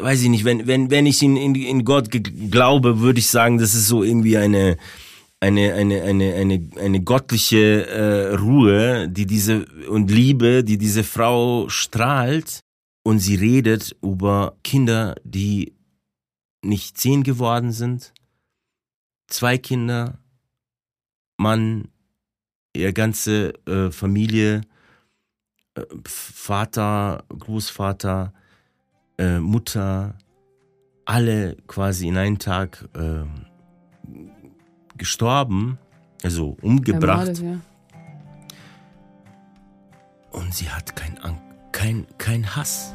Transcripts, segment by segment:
weiß ich nicht, wenn, wenn, wenn ich in, in, in Gott glaube, würde ich sagen, das ist so irgendwie eine, eine, eine, eine, eine, eine göttliche äh, Ruhe, die diese und Liebe, die diese Frau strahlt und sie redet über Kinder, die nicht zehn geworden sind, zwei Kinder, Mann, ihre ganze äh, Familie, äh, Vater, Großvater, äh, Mutter, alle quasi in einem Tag äh, gestorben, also umgebracht. Ja. Und sie hat kein, kein, kein Hass.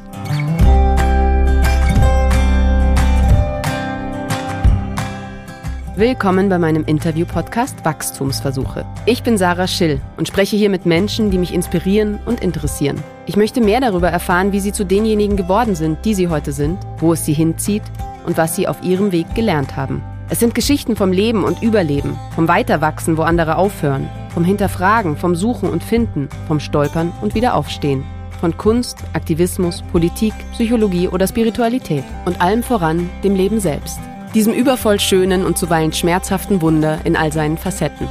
Willkommen bei meinem Interview-Podcast Wachstumsversuche. Ich bin Sarah Schill und spreche hier mit Menschen, die mich inspirieren und interessieren. Ich möchte mehr darüber erfahren, wie sie zu denjenigen geworden sind, die sie heute sind, wo es sie hinzieht und was sie auf ihrem Weg gelernt haben. Es sind Geschichten vom Leben und Überleben, vom Weiterwachsen, wo andere aufhören, vom Hinterfragen, vom Suchen und Finden, vom Stolpern und Wiederaufstehen, von Kunst, Aktivismus, Politik, Psychologie oder Spiritualität und allem voran dem Leben selbst. Diesem übervoll schönen und zuweilen schmerzhaften Wunder in all seinen Facetten.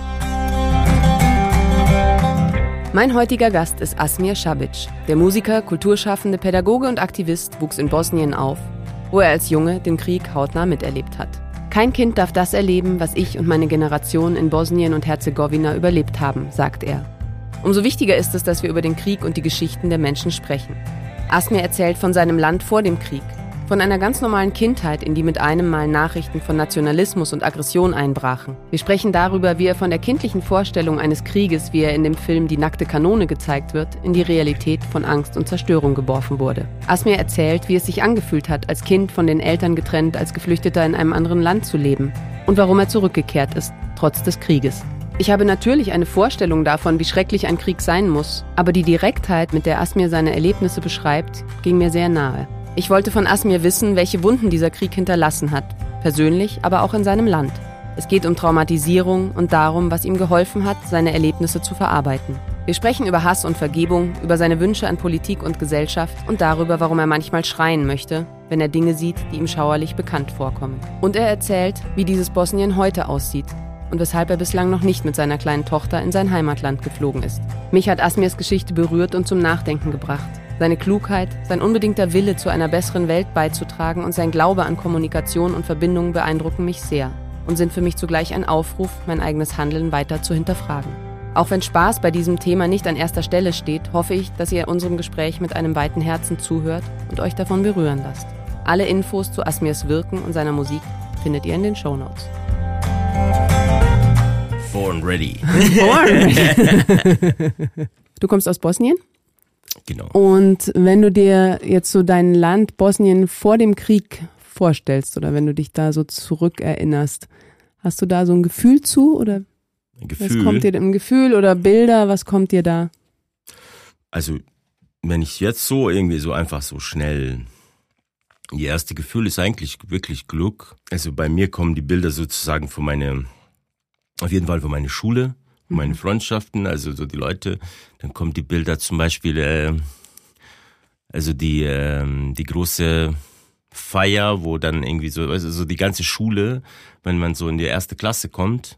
Mein heutiger Gast ist Asmir Šabić. Der Musiker, Kulturschaffende, Pädagoge und Aktivist wuchs in Bosnien auf, wo er als Junge den Krieg hautnah miterlebt hat. Kein Kind darf das erleben, was ich und meine Generation in Bosnien und Herzegowina überlebt haben, sagt er. Umso wichtiger ist es, dass wir über den Krieg und die Geschichten der Menschen sprechen. Asmir erzählt von seinem Land vor dem Krieg, von einer ganz normalen Kindheit, in die mit einem Mal Nachrichten von Nationalismus und Aggression einbrachen. Wir sprechen darüber, wie er von der kindlichen Vorstellung eines Krieges, wie er in dem Film Die nackte Kanone gezeigt wird, in die Realität von Angst und Zerstörung geworfen wurde. Asmir erzählt, wie es sich angefühlt hat, als Kind von den Eltern getrennt, als Geflüchteter in einem anderen Land zu leben und warum er zurückgekehrt ist, trotz des Krieges. Ich habe natürlich eine Vorstellung davon, wie schrecklich ein Krieg sein muss, aber die Direktheit, mit der Asmir seine Erlebnisse beschreibt, ging mir sehr nahe. Ich wollte von Asmir wissen, welche Wunden dieser Krieg hinterlassen hat, persönlich, aber auch in seinem Land. Es geht um Traumatisierung und darum, was ihm geholfen hat, seine Erlebnisse zu verarbeiten. Wir sprechen über Hass und Vergebung, über seine Wünsche an Politik und Gesellschaft und darüber, warum er manchmal schreien möchte, wenn er Dinge sieht, die ihm schauerlich bekannt vorkommen. Und er erzählt, wie dieses Bosnien heute aussieht und weshalb er bislang noch nicht mit seiner kleinen Tochter in sein Heimatland geflogen ist. Mich hat Asmirs Geschichte berührt und zum Nachdenken gebracht. Seine Klugheit, sein unbedingter Wille, zu einer besseren Welt beizutragen und sein Glaube an Kommunikation und Verbindungen beeindrucken mich sehr und sind für mich zugleich ein Aufruf, mein eigenes Handeln weiter zu hinterfragen. Auch wenn Spaß bei diesem Thema nicht an erster Stelle steht, hoffe ich, dass ihr unserem Gespräch mit einem weiten Herzen zuhört und euch davon berühren lasst. Alle Infos zu Asmirs Wirken und seiner Musik findet ihr in den Show Notes. Born ready. Born. du kommst aus Bosnien? Genau. Und wenn du dir jetzt so dein Land Bosnien vor dem Krieg vorstellst oder wenn du dich da so zurückerinnerst, hast du da so ein Gefühl zu oder ein Gefühl. was kommt dir ein Gefühl oder Bilder, was kommt dir da? Also, wenn ich jetzt so irgendwie so einfach so schnell die erste Gefühl ist eigentlich wirklich Glück. Also bei mir kommen die Bilder sozusagen von meiner, auf jeden Fall von meiner Schule, meine mhm. Freundschaften, also so die Leute. Dann kommen die Bilder zum Beispiel, äh, also die, äh, die große Feier, wo dann irgendwie so, also so die ganze Schule, wenn man so in die erste Klasse kommt,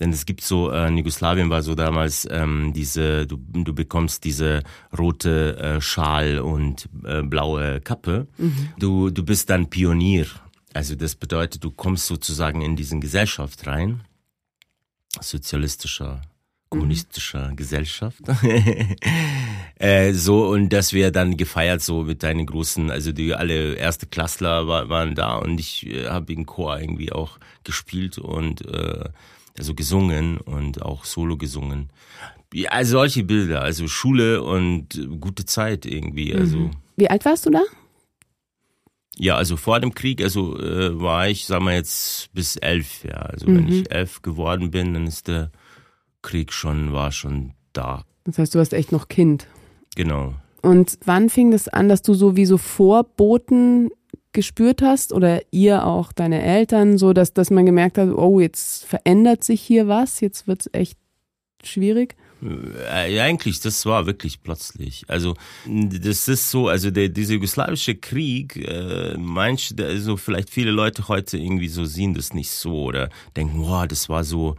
denn es gibt so, äh, in Jugoslawien war so damals ähm, diese, du, du bekommst diese rote äh, Schal und äh, blaue Kappe. Mhm. Du, du bist dann Pionier. Also das bedeutet, du kommst sozusagen in diesen Gesellschaft rein. Sozialistischer kommunistischer mhm. Gesellschaft. äh, so, und das wir dann gefeiert, so mit deinen großen, also die alle erste Klassler war, waren da und ich äh, habe im Chor irgendwie auch gespielt und äh, also gesungen und auch Solo gesungen. Ja, also solche Bilder, also Schule und gute Zeit irgendwie. Also. Mhm. Wie alt warst du da? Ja, also vor dem Krieg, also äh, war ich, sagen wir jetzt, bis elf, ja. Also mhm. wenn ich elf geworden bin, dann ist der Krieg schon, war schon da. Das heißt, du warst echt noch Kind. Genau. Und wann fing das an, dass du so wie so Vorboten gespürt hast oder ihr auch deine Eltern, so dass, dass man gemerkt hat, oh, jetzt verändert sich hier was, jetzt wird es echt schwierig? Äh, eigentlich, das war wirklich plötzlich. Also das ist so, also der, dieser jugoslawische Krieg, äh, manche, also vielleicht viele Leute heute irgendwie so sehen das nicht so oder denken, wow, das war so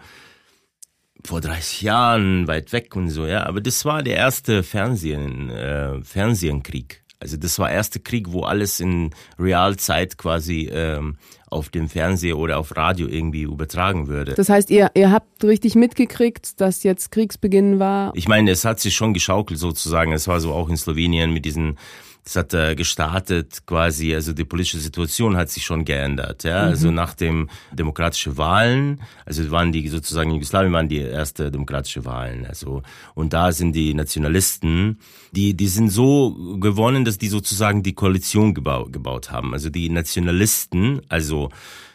vor 30 Jahren weit weg und so, ja. Aber das war der erste Fernsehen, äh, Fernsehkrieg. Also das war der erste Krieg, wo alles in Realzeit quasi ähm, auf dem Fernseher oder auf Radio irgendwie übertragen würde. Das heißt, ihr, ihr habt richtig mitgekriegt, dass jetzt Kriegsbeginn war? Ich meine, es hat sich schon geschaukelt sozusagen. Es war so auch in Slowenien mit diesen das hat äh, gestartet quasi, also die politische Situation hat sich schon geändert. Ja? Mhm. Also nach dem demokratischen Wahlen, also waren die sozusagen in Jugoslawien waren die erste demokratische Wahlen. Also und da sind die Nationalisten, die die sind so gewonnen, dass die sozusagen die Koalition gebaut, gebaut haben. Also die Nationalisten, also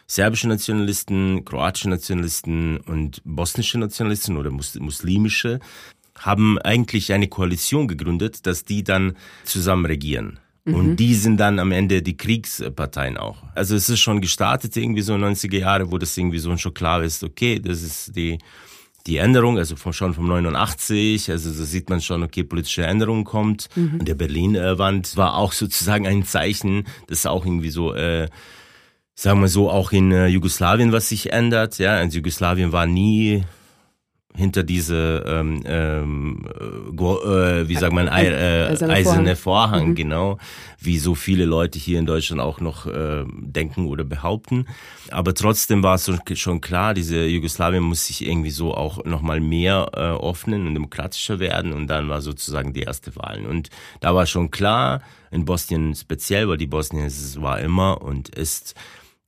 serbische Nationalisten, kroatische Nationalisten und bosnische Nationalisten oder muslimische haben eigentlich eine Koalition gegründet, dass die dann zusammen regieren. Mhm. Und die sind dann am Ende die Kriegsparteien auch. Also es ist schon gestartet irgendwie so in 90er Jahre, wo das irgendwie so schon klar ist, okay, das ist die, die Änderung, also von, schon vom 89, also da sieht man schon, okay, politische Änderung kommt. Mhm. Und der Berlin-Wand war auch sozusagen ein Zeichen, das auch irgendwie so, äh, sagen wir so, auch in äh, Jugoslawien was sich ändert. Ja, also Jugoslawien war nie hinter diese ähm, ähm, äh, wie sagt man äh, eiserne, eiserne Vorhang, mhm. genau wie so viele Leute hier in Deutschland auch noch äh, denken oder behaupten. Aber trotzdem war es schon klar diese Jugoslawien muss sich irgendwie so auch noch mal mehr äh, öffnen und demokratischer werden. Und dann war sozusagen die erste Wahl. Und da war schon klar in Bosnien speziell weil die Bosnien es war immer und ist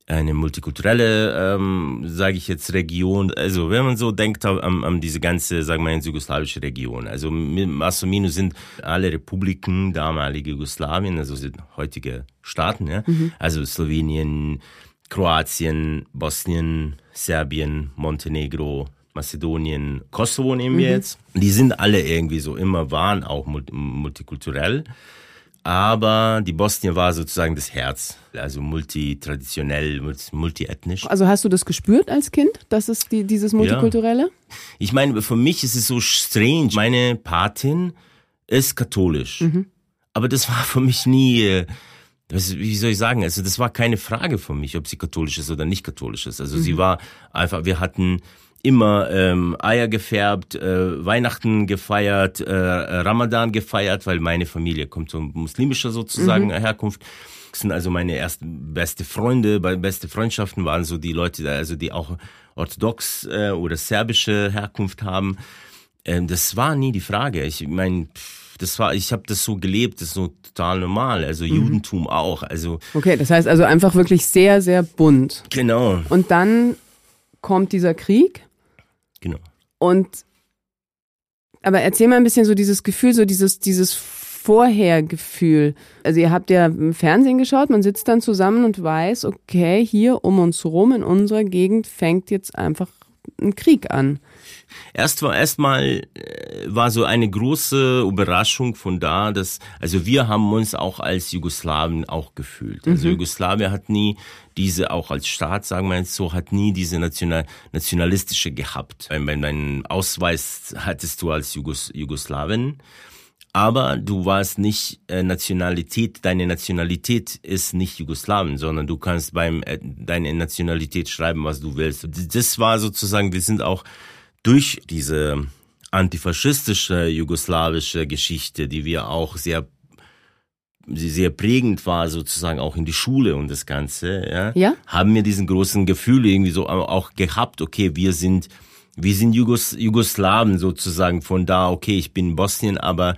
eine multikulturelle, ähm, sage ich jetzt, Region. Also wenn man so denkt an, an diese ganze, sagen wir, jugoslawische Region. Also Masomino sind alle Republiken damalige Jugoslawien, also sind heutige Staaten, ja. Mhm. Also Slowenien, Kroatien, Bosnien, Serbien, Montenegro, Mazedonien, Kosovo nehmen wir mhm. jetzt. Die sind alle irgendwie so immer, waren auch multikulturell aber die Bosnien war sozusagen das Herz, also multitraditionell, multiethnisch. Also hast du das gespürt als Kind, dass es die, dieses Multikulturelle? Ja. Ich meine, für mich ist es so strange. Meine Patin ist katholisch, mhm. aber das war für mich nie, äh, wie soll ich sagen, also das war keine Frage für mich, ob sie katholisch ist oder nicht katholisch ist. Also mhm. sie war einfach, wir hatten immer ähm, Eier gefärbt, äh, Weihnachten gefeiert, äh, Ramadan gefeiert, weil meine Familie kommt so muslimischer sozusagen mhm. Herkunft. Das sind also meine ersten beste Freunde, beste Freundschaften waren so die Leute, also die auch orthodox äh, oder serbische Herkunft haben. Ähm, das war nie die Frage. Ich meine, das war, ich habe das so gelebt, das ist so total normal. Also mhm. Judentum auch. Also okay, das heißt also einfach wirklich sehr, sehr bunt. Genau. Und dann kommt dieser Krieg. Genau. Und aber erzähl mal ein bisschen so dieses Gefühl, so dieses, dieses Vorhergefühl. Also ihr habt ja im Fernsehen geschaut, man sitzt dann zusammen und weiß, okay, hier um uns rum in unserer Gegend fängt jetzt einfach ein Krieg an. Erst war erstmal äh, war so eine große Überraschung von da, dass also wir haben uns auch als Jugoslawen auch gefühlt. Also mhm. Jugoslawien hat nie diese auch als Staat, sagen wir jetzt so, hat nie diese national, nationalistische gehabt. Deinen Ausweis hattest du als Jugos, Jugoslawien, aber du warst nicht äh, Nationalität, deine Nationalität ist nicht Jugoslawien, sondern du kannst beim äh, deine Nationalität schreiben, was du willst. Das war sozusagen, wir sind auch durch diese antifaschistische jugoslawische Geschichte, die wir auch sehr sehr prägend war sozusagen auch in die Schule und das Ganze, ja, ja? haben wir diesen großen Gefühl irgendwie so auch gehabt, okay, wir sind, wir sind Jugos, Jugoslawen sozusagen von da, okay, ich bin Bosnien, aber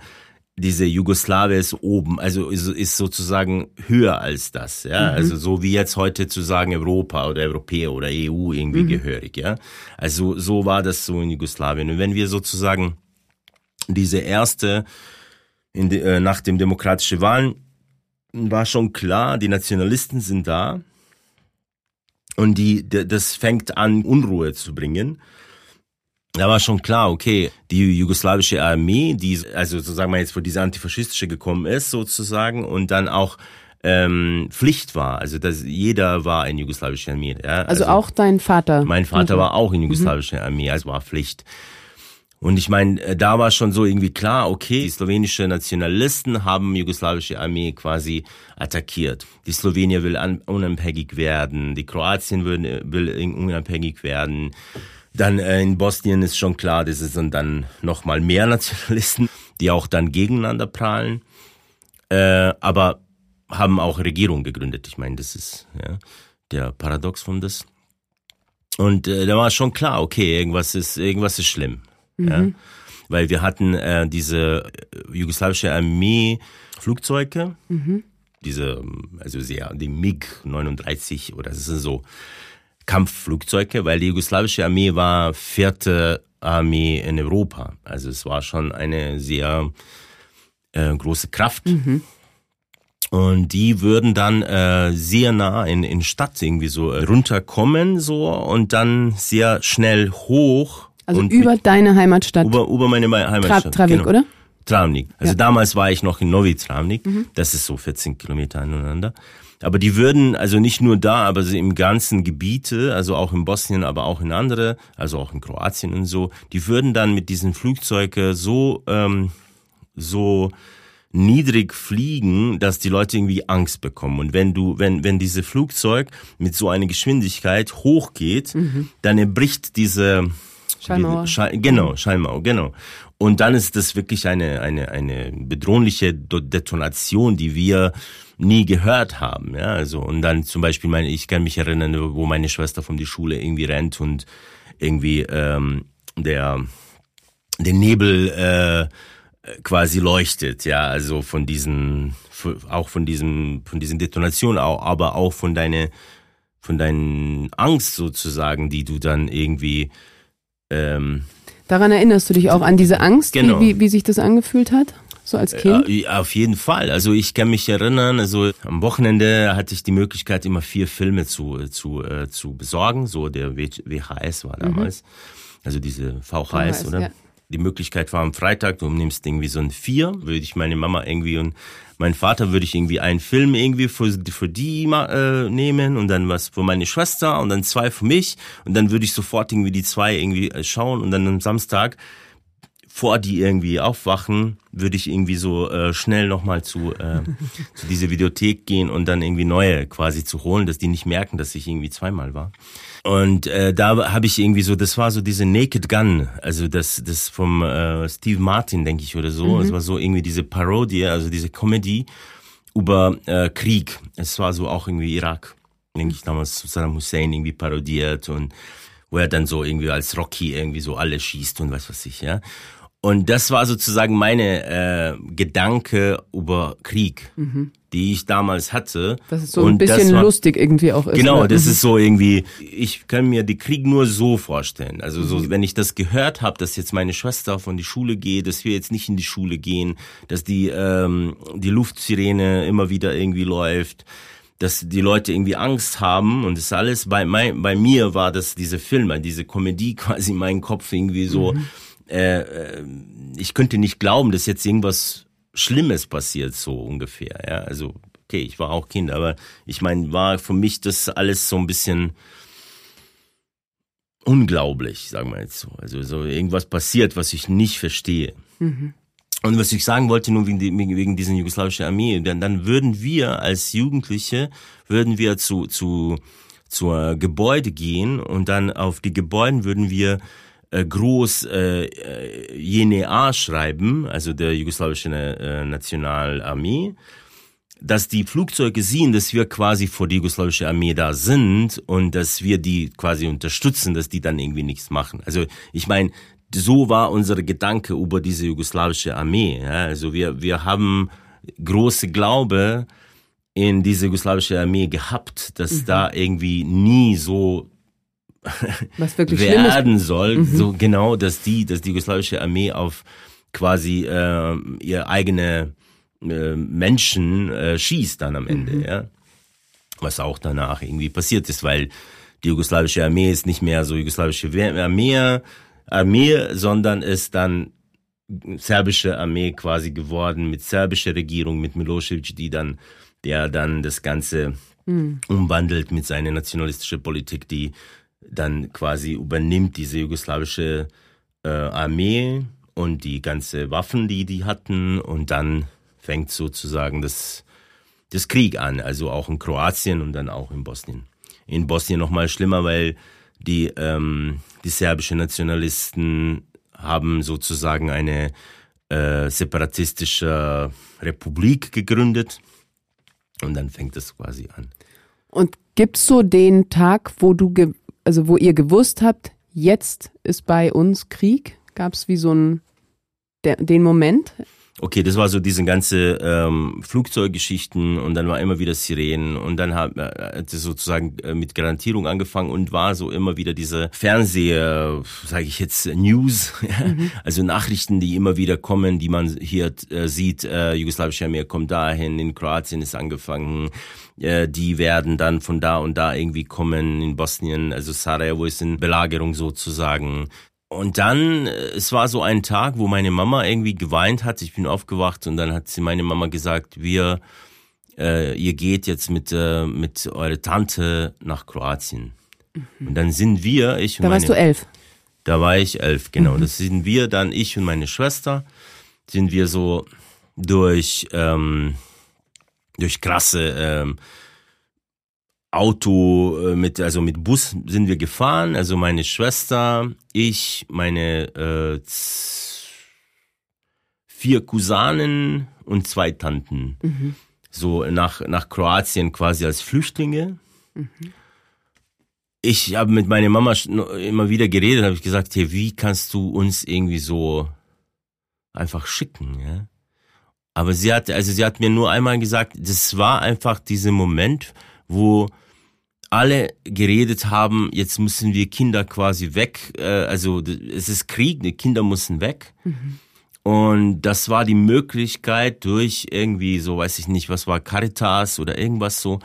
diese Jugoslawien ist oben, also ist, ist sozusagen höher als das, ja, mhm. also so wie jetzt heute zu sagen Europa oder Europäer oder EU irgendwie mhm. gehörig, ja, also so war das so in Jugoslawien. Und wenn wir sozusagen diese erste in de, äh, nach dem demokratischen Wahlen war schon klar, die Nationalisten sind da. Und die, das fängt an Unruhe zu bringen da war schon klar, okay, die jugoslawische Armee, die also sozusagen mal jetzt vor diese antifaschistische gekommen ist sozusagen und dann auch ähm, Pflicht war, also dass jeder war in jugoslawischer Armee. Ja? Also, also auch dein Vater. Mein Vater mhm. war auch in jugoslawischer Armee, also war Pflicht. Und ich meine, äh, da war schon so irgendwie klar, okay, die slowenische Nationalisten haben jugoslawische Armee quasi attackiert. Die Slowenier will unabhängig werden, die Kroatien will, will unabhängig werden. Dann äh, in Bosnien ist schon klar, das sind dann noch mal mehr Nationalisten, die auch dann gegeneinander prahlen. Äh, aber haben auch Regierungen gegründet. Ich meine, das ist ja, der Paradox von das. Und äh, da war schon klar, okay, irgendwas ist irgendwas ist schlimm. Mhm. Ja? Weil wir hatten äh, diese äh, jugoslawische Armee Flugzeuge, mhm. diese, also sehr, die MiG 39 oder das sind so Kampfflugzeuge, weil die jugoslawische Armee war vierte Armee in Europa. Also es war schon eine sehr äh, große Kraft. Mhm. Und die würden dann äh, sehr nah in, in Stadt irgendwie so runterkommen so und dann sehr schnell hoch also über mit, deine Heimatstadt. Über, über meine Heimatstadt. Tra Travik, genau. oder? Travnik. Also ja. damals war ich noch in Novi Travnik. Mhm. Das ist so 14 Kilometer aneinander. Aber die würden also nicht nur da, aber sie im ganzen Gebiete, also auch in Bosnien, aber auch in andere, also auch in Kroatien und so, die würden dann mit diesen Flugzeugen so ähm, so niedrig fliegen, dass die Leute irgendwie Angst bekommen. Und wenn du, wenn, wenn diese Flugzeug mit so einer Geschwindigkeit hochgeht, mhm. dann erbricht diese Schallmauer. Schall, genau, Schallmauer, genau. Und dann ist das wirklich eine, eine, eine bedrohliche Detonation, die wir nie gehört haben. Ja, also, und dann zum Beispiel, meine, ich kann mich erinnern, wo meine Schwester von die Schule irgendwie rennt und irgendwie ähm, der, der Nebel äh, quasi leuchtet, ja, also von diesen, auch von diesem, von diesen Detonationen, aber auch von deine, von deinen Angst sozusagen, die du dann irgendwie ähm, Daran erinnerst du dich auch an diese Angst, genau. wie, wie, wie sich das angefühlt hat? So als Kind? Äh, auf jeden Fall. Also ich kann mich erinnern, also am Wochenende hatte ich die Möglichkeit, immer vier Filme zu, zu, äh, zu besorgen. So der WHS war mhm. damals. Mhm. Also diese VHS, VHS oder? Ja die Möglichkeit war am Freitag, du nimmst irgendwie so ein Vier, würde ich meine Mama irgendwie und mein Vater würde ich irgendwie einen Film irgendwie für, für die äh, nehmen und dann was für meine Schwester und dann zwei für mich und dann würde ich sofort irgendwie die zwei irgendwie äh, schauen und dann am Samstag vor die irgendwie aufwachen, würde ich irgendwie so äh, schnell nochmal zu, äh, zu dieser Videothek gehen und dann irgendwie neue quasi zu holen, dass die nicht merken, dass ich irgendwie zweimal war. Und äh, da habe ich irgendwie so, das war so diese Naked Gun, also das das vom äh, Steve Martin, denke ich, oder so. Es mhm. war so irgendwie diese Parodie, also diese Comedy über äh, Krieg. Es war so auch irgendwie Irak, denke ich, damals Saddam Hussein irgendwie parodiert und wo er dann so irgendwie als Rocky irgendwie so alle schießt und was weiß ich, ja. Und das war sozusagen meine äh, Gedanke über Krieg, mhm. die ich damals hatte. Das ist so und ein bisschen war, lustig irgendwie auch ist. Genau, ne? das mhm. ist so irgendwie, ich kann mir die Krieg nur so vorstellen. Also so, mhm. wenn ich das gehört habe, dass jetzt meine Schwester von die Schule geht, dass wir jetzt nicht in die Schule gehen, dass die, ähm, die Luftsirene immer wieder irgendwie läuft, dass die Leute irgendwie Angst haben und das alles bei, mein, bei mir war das diese Filme, diese Komödie quasi in meinem Kopf irgendwie so. Mhm äh, äh, ich könnte nicht glauben, dass jetzt irgendwas Schlimmes passiert, so ungefähr. Ja, also okay, ich war auch Kind, aber ich meine, war für mich das alles so ein bisschen unglaublich, sagen wir jetzt so. Also so irgendwas passiert, was ich nicht verstehe. Mhm. Und was ich sagen wollte, nur wegen, wegen dieser jugoslawischen Armee, dann, dann würden wir als Jugendliche, würden wir zu, zu, zur Gebäude gehen und dann auf die Gebäuden würden wir groß äh, äh JNA schreiben, also der jugoslawischen äh, Nationalarmee, dass die Flugzeuge sehen, dass wir quasi vor der jugoslawischen Armee da sind und dass wir die quasi unterstützen, dass die dann irgendwie nichts machen. Also ich meine, so war unser Gedanke über diese jugoslawische Armee. Ja? Also wir, wir haben große Glaube in diese jugoslawische Armee gehabt, dass mhm. da irgendwie nie so was wirklich werden soll, mhm. so genau, dass die, dass die jugoslawische Armee auf quasi äh, ihr eigene äh, Menschen äh, schießt dann am Ende, mhm. ja. Was auch danach irgendwie passiert ist, weil die jugoslawische Armee ist nicht mehr so jugoslawische Armee, Armee, sondern ist dann serbische Armee quasi geworden mit serbischer Regierung, mit Milosevic, die dann, der dann das Ganze mhm. umwandelt mit seiner nationalistischen Politik, die dann quasi übernimmt diese jugoslawische äh, Armee und die ganze Waffen, die die hatten und dann fängt sozusagen das, das Krieg an, also auch in Kroatien und dann auch in Bosnien. In Bosnien noch mal schlimmer, weil die, ähm, die serbischen Nationalisten haben sozusagen eine äh, separatistische Republik gegründet und dann fängt es quasi an. Und gibt's so den Tag, wo du, also wo ihr gewusst habt, jetzt ist bei uns Krieg? Gab's wie so ein der, den Moment? Okay, das war so diese ganze ähm, Flugzeuggeschichten und dann war immer wieder Sirenen und dann hat, äh, es sozusagen äh, mit Garantierung angefangen und war so immer wieder diese Fernseher, sage ich jetzt, News, mhm. also Nachrichten, die immer wieder kommen, die man hier äh, sieht, äh, jugoslawische Armee kommt dahin, in Kroatien ist angefangen, äh, die werden dann von da und da irgendwie kommen, in Bosnien, also Sarajevo ist in Belagerung sozusagen. Und dann, äh, es war so ein Tag, wo meine Mama irgendwie geweint hat. Ich bin aufgewacht und dann hat sie meine Mama gesagt, wir, äh, ihr geht jetzt mit, äh, mit eurer Tante nach Kroatien. Mhm. Und dann sind wir, ich und Da meine, warst du elf. Da war ich elf, genau. Mhm. Das sind wir dann, ich und meine Schwester, sind wir so durch, ähm, durch krasse ähm, Auto äh, mit, also mit Bus sind wir gefahren. Also meine Schwester, ich, meine äh, vier Cousanen und zwei Tanten. Mhm. So nach, nach Kroatien quasi als Flüchtlinge. Mhm. Ich habe mit meiner Mama immer wieder geredet, habe ich gesagt, hey, wie kannst du uns irgendwie so einfach schicken, ja? Aber sie hat, also sie hat mir nur einmal gesagt, das war einfach dieser Moment, wo alle geredet haben, jetzt müssen wir Kinder quasi weg, äh, also es ist Krieg, die Kinder müssen weg. Mhm. Und das war die Möglichkeit durch irgendwie so, weiß ich nicht, was war Caritas oder irgendwas so,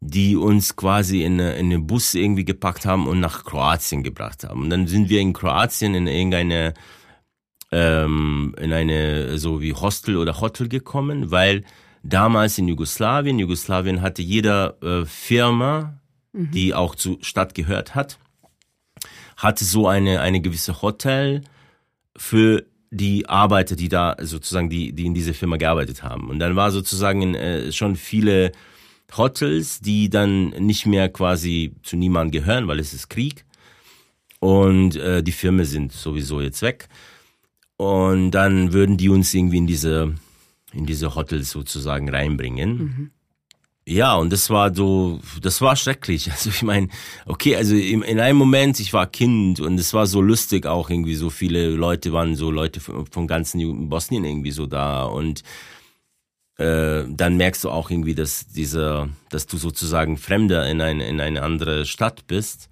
die uns quasi in, in einen Bus irgendwie gepackt haben und nach Kroatien gebracht haben. Und dann sind wir in Kroatien in irgendeine, ähm, in eine so wie Hostel oder Hotel gekommen, weil damals in Jugoslawien, Jugoslawien hatte jeder äh, Firma Mhm. die auch zur Stadt gehört hat, hatte so eine, eine gewisse Hotel für die Arbeiter, die da sozusagen, die, die in dieser Firma gearbeitet haben. Und dann war sozusagen äh, schon viele Hotels, die dann nicht mehr quasi zu niemandem gehören, weil es ist Krieg. Und äh, die Firmen sind sowieso jetzt weg. Und dann würden die uns irgendwie in diese, in diese Hotels sozusagen reinbringen. Mhm. Ja, und das war so, das war schrecklich. Also ich meine, okay, also in, in einem Moment, ich war Kind und es war so lustig auch irgendwie, so viele Leute waren so Leute von, von ganzen Bosnien irgendwie so da und äh, dann merkst du auch irgendwie, dass dieser, dass du sozusagen Fremder in eine, in eine andere Stadt bist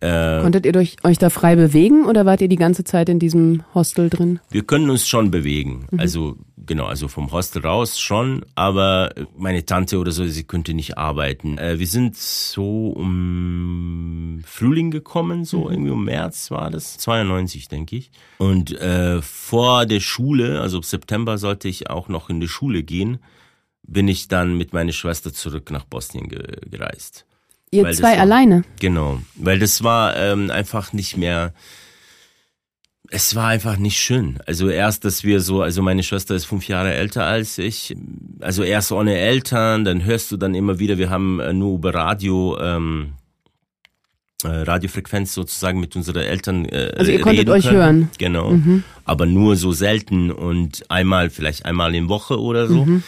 äh, Konntet ihr euch, euch da frei bewegen oder wart ihr die ganze Zeit in diesem Hostel drin? Wir können uns schon bewegen. Mhm. Also genau, also vom Hostel raus schon, aber meine Tante oder so, sie könnte nicht arbeiten. Äh, wir sind so um Frühling gekommen, so mhm. irgendwie um März war das, 92 denke ich. Und äh, vor der Schule, also September sollte ich auch noch in die Schule gehen, bin ich dann mit meiner Schwester zurück nach Bosnien ge gereist. Ihr weil zwei war, alleine? Genau, weil das war ähm, einfach nicht mehr, es war einfach nicht schön. Also erst, dass wir so, also meine Schwester ist fünf Jahre älter als ich, also erst ohne Eltern, dann hörst du dann immer wieder, wir haben äh, nur über Radio, ähm, äh, Radiofrequenz sozusagen mit unseren Eltern äh, Also ihr konntet euch können. hören. Genau, mhm. aber nur so selten und einmal, vielleicht einmal in Woche oder so. Mhm.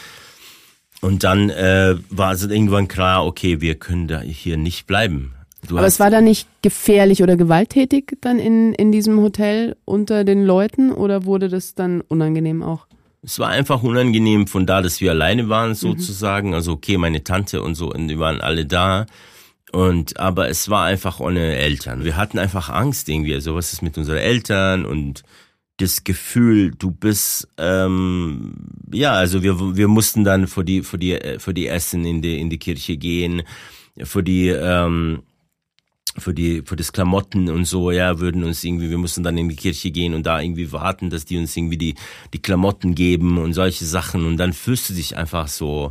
Und dann äh, war es irgendwann klar, okay, wir können da hier nicht bleiben. Du Aber es war da nicht gefährlich oder gewalttätig dann in, in diesem Hotel unter den Leuten oder wurde das dann unangenehm auch? Es war einfach unangenehm von da, dass wir alleine waren mhm. sozusagen. Mhm. Also okay, meine Tante und so, und die waren alle da. Und aber es war einfach ohne Eltern. Wir hatten einfach Angst irgendwie. Also was ist mit unseren Eltern und das Gefühl, du bist ähm, ja, also wir wir mussten dann vor die vor die vor die Essen in die in die Kirche gehen, vor die ähm, für die für das Klamotten und so ja würden uns irgendwie wir mussten dann in die Kirche gehen und da irgendwie warten dass die uns irgendwie die die Klamotten geben und solche Sachen. Und dann fühlst du dich einfach so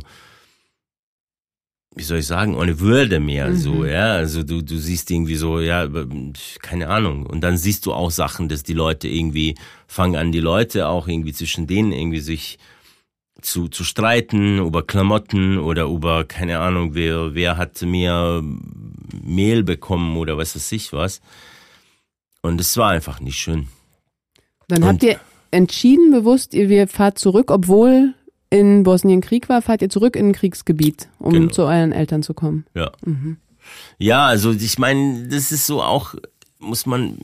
wie soll ich sagen, ohne Würde mehr, mhm. so, ja. Also du, du siehst irgendwie so, ja, keine Ahnung. Und dann siehst du auch Sachen, dass die Leute irgendwie fangen an, die Leute auch irgendwie zwischen denen irgendwie sich zu, zu streiten über Klamotten oder über, keine Ahnung, wer, wer hat mehr Mehl bekommen oder was weiß ich was. Und es war einfach nicht schön. Dann Und habt ihr entschieden bewusst, ihr fahrt zurück, obwohl in Bosnien Krieg war, fahrt ihr zurück in ein Kriegsgebiet, um genau. zu euren Eltern zu kommen. Ja. Mhm. Ja, also ich meine, das ist so auch muss man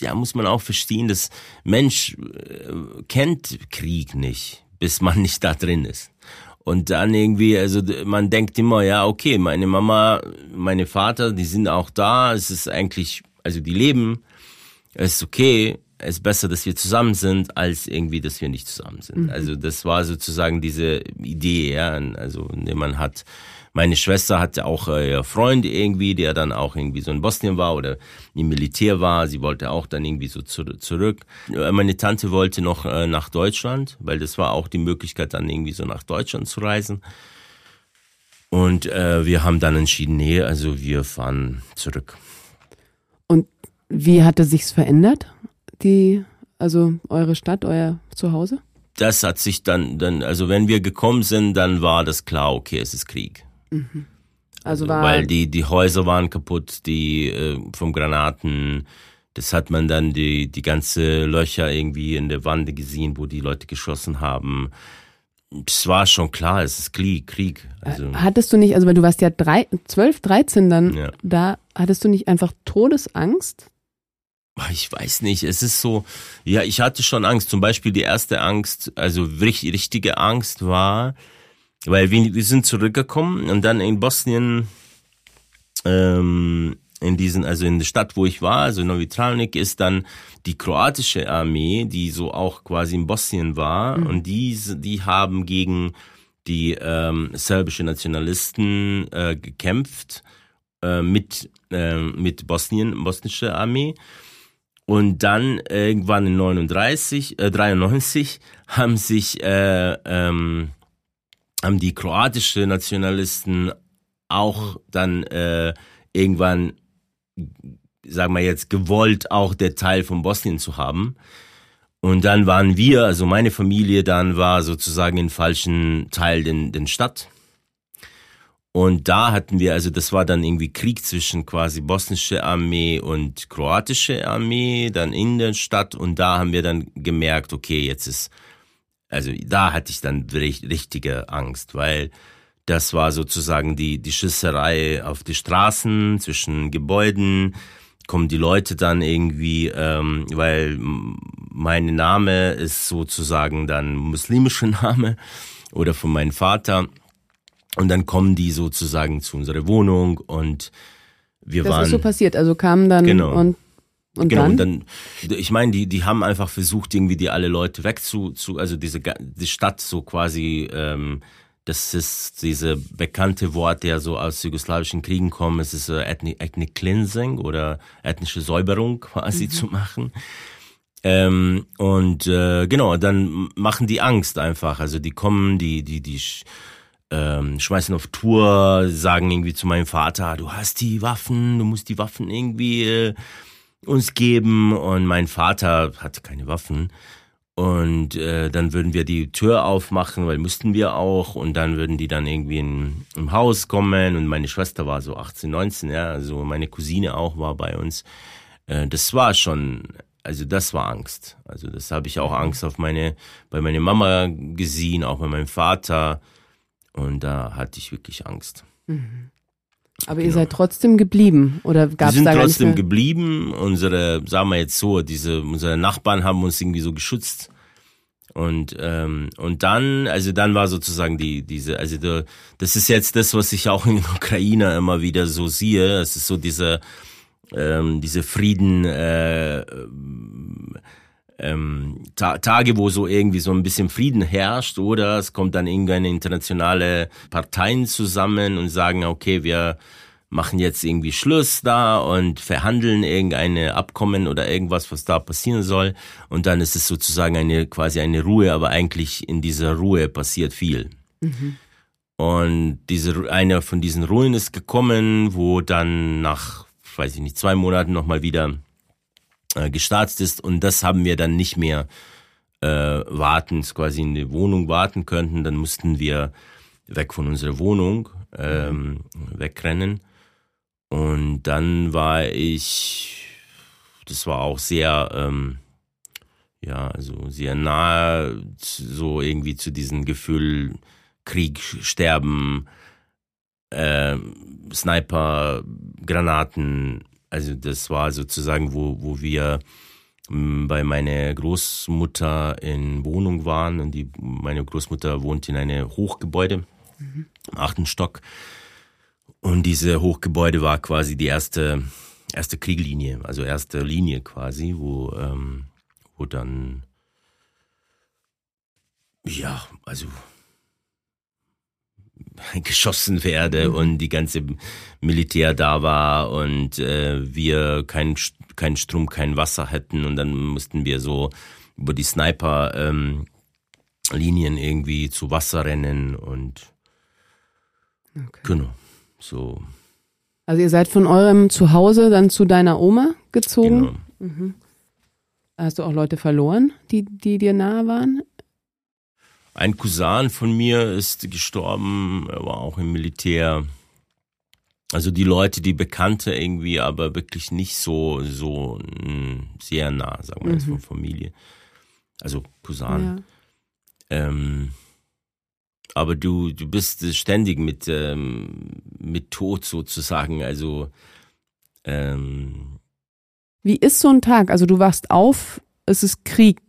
ja muss man auch verstehen, dass Mensch äh, kennt Krieg nicht bis man nicht da drin ist. Und dann irgendwie, also man denkt immer, ja, okay, meine Mama, meine Vater, die sind auch da, es ist eigentlich, also die leben, es ist okay, es ist besser, dass wir zusammen sind, als irgendwie, dass wir nicht zusammen sind. Mhm. Also das war sozusagen diese Idee, ja, also man hat meine Schwester hatte auch äh, Freund irgendwie, der dann auch irgendwie so in Bosnien war oder im Militär war. Sie wollte auch dann irgendwie so zu, zurück. Äh, meine Tante wollte noch äh, nach Deutschland, weil das war auch die Möglichkeit, dann irgendwie so nach Deutschland zu reisen. Und äh, wir haben dann entschieden, nee, also wir fahren zurück. Und wie hatte sich's verändert? Die, also eure Stadt, euer Zuhause? Das hat sich dann, dann, also wenn wir gekommen sind, dann war das klar, okay, es ist Krieg. Mhm. Also war Weil die, die Häuser waren kaputt, die äh, vom Granaten. Das hat man dann die, die ganze Löcher irgendwie in der Wand gesehen, wo die Leute geschossen haben. Es war schon klar, es ist Krieg, Krieg. Also hattest du nicht, also weil du warst ja drei, 12, 13 dann ja. da, hattest du nicht einfach Todesangst? Ich weiß nicht, es ist so, ja, ich hatte schon Angst. Zum Beispiel die erste Angst, also richtige Angst war, weil wir, wir sind zurückgekommen und dann in Bosnien, ähm, in diesen, also in der Stadt, wo ich war, also Novi Travnik, ist dann die kroatische Armee, die so auch quasi in Bosnien war mhm. und die, die haben gegen die ähm, serbische Nationalisten äh, gekämpft äh, mit, äh, mit Bosnien, bosnische Armee. Und dann irgendwann in 39, äh, 93 haben sich äh, ähm, haben die kroatische Nationalisten auch dann äh, irgendwann, sagen wir jetzt, gewollt, auch der Teil von Bosnien zu haben. Und dann waren wir, also meine Familie, dann war sozusagen in falschen Teil den, den Stadt. Und da hatten wir, also das war dann irgendwie Krieg zwischen quasi bosnische Armee und kroatische Armee, dann in der Stadt. Und da haben wir dann gemerkt, okay, jetzt ist also da hatte ich dann richtige Angst, weil das war sozusagen die, die Schüsserei auf die Straßen zwischen Gebäuden, kommen die Leute dann irgendwie, ähm, weil mein Name ist sozusagen dann muslimischer Name oder von meinem Vater. Und dann kommen die sozusagen zu unserer Wohnung und wir das waren. Das ist so passiert, also kamen dann genau. und und genau, dann? und dann, ich meine, die, die haben einfach versucht, irgendwie die alle Leute wegzu, zu, also diese die Stadt so quasi, ähm, das ist diese bekannte Wort, der so aus jugoslawischen Kriegen kommt, es ist uh, Ethnic, Ethnic Cleansing oder ethnische Säuberung quasi mhm. zu machen. Ähm, und äh, genau, dann machen die Angst einfach. Also die kommen, die, die, die ähm, schmeißen auf Tour, sagen irgendwie zu meinem Vater, du hast die Waffen, du musst die Waffen irgendwie äh, uns geben. Und mein Vater hatte keine Waffen. Und äh, dann würden wir die Tür aufmachen, weil mussten wir auch. Und dann würden die dann irgendwie in, im Haus kommen. Und meine Schwester war so 18, 19, ja, also meine Cousine auch war bei uns. Äh, das war schon, also das war Angst. Also das habe ich auch Angst auf meine, bei meiner Mama gesehen, auch bei meinem Vater und da hatte ich wirklich Angst. Mhm. Aber genau. ihr seid trotzdem geblieben oder gab es da Wir sind trotzdem geblieben. Unsere, sagen wir jetzt so, diese unsere Nachbarn haben uns irgendwie so geschützt. Und ähm, und dann, also dann war sozusagen die diese, also der, das ist jetzt das, was ich auch in der Ukraine immer wieder so sehe. Es ist so diese ähm, diese Frieden. Äh, ähm, Ta Tage, wo so irgendwie so ein bisschen Frieden herrscht, oder es kommt dann irgendeine internationale Parteien zusammen und sagen, okay, wir machen jetzt irgendwie Schluss da und verhandeln irgendeine Abkommen oder irgendwas, was da passieren soll. Und dann ist es sozusagen eine quasi eine Ruhe, aber eigentlich in dieser Ruhe passiert viel. Mhm. Und diese, einer von diesen Ruinen ist gekommen, wo dann nach, weiß ich nicht, zwei Monaten nochmal wieder äh, gestartet ist. Und das haben wir dann nicht mehr äh, warten, quasi in die Wohnung warten könnten. Dann mussten wir weg von unserer Wohnung ähm, wegrennen. Und dann war ich, das war auch sehr, ähm, ja, also sehr nahe, so irgendwie zu diesem Gefühl, Krieg, Sterben, äh, Sniper, Granaten. Also das war sozusagen, wo, wo wir hm, bei meiner Großmutter in Wohnung waren und die, meine Großmutter wohnt in einem Hochgebäude, mhm. im achten Stock. Und diese Hochgebäude war quasi die erste, erste Krieglinie, also erste Linie quasi, wo, ähm, wo dann, ja, also geschossen werde mhm. und die ganze Militär da war und äh, wir kein, kein Strom, kein Wasser hätten und dann mussten wir so über die Sniper ähm, Linien irgendwie zu Wasser rennen und okay. genau. So. Also ihr seid von eurem Zuhause dann zu deiner Oma gezogen? Genau. Mhm. Hast du auch Leute verloren, die, die dir nahe waren? Ein Cousin von mir ist gestorben, er war auch im Militär. Also die Leute, die Bekannte irgendwie, aber wirklich nicht so, so sehr nah, sagen wir mhm. jetzt von Familie. Also Cousin. Ja. Ähm, aber du, du bist ständig mit, ähm, mit Tod sozusagen. Also ähm, wie ist so ein Tag? Also du wachst auf, es ist Krieg.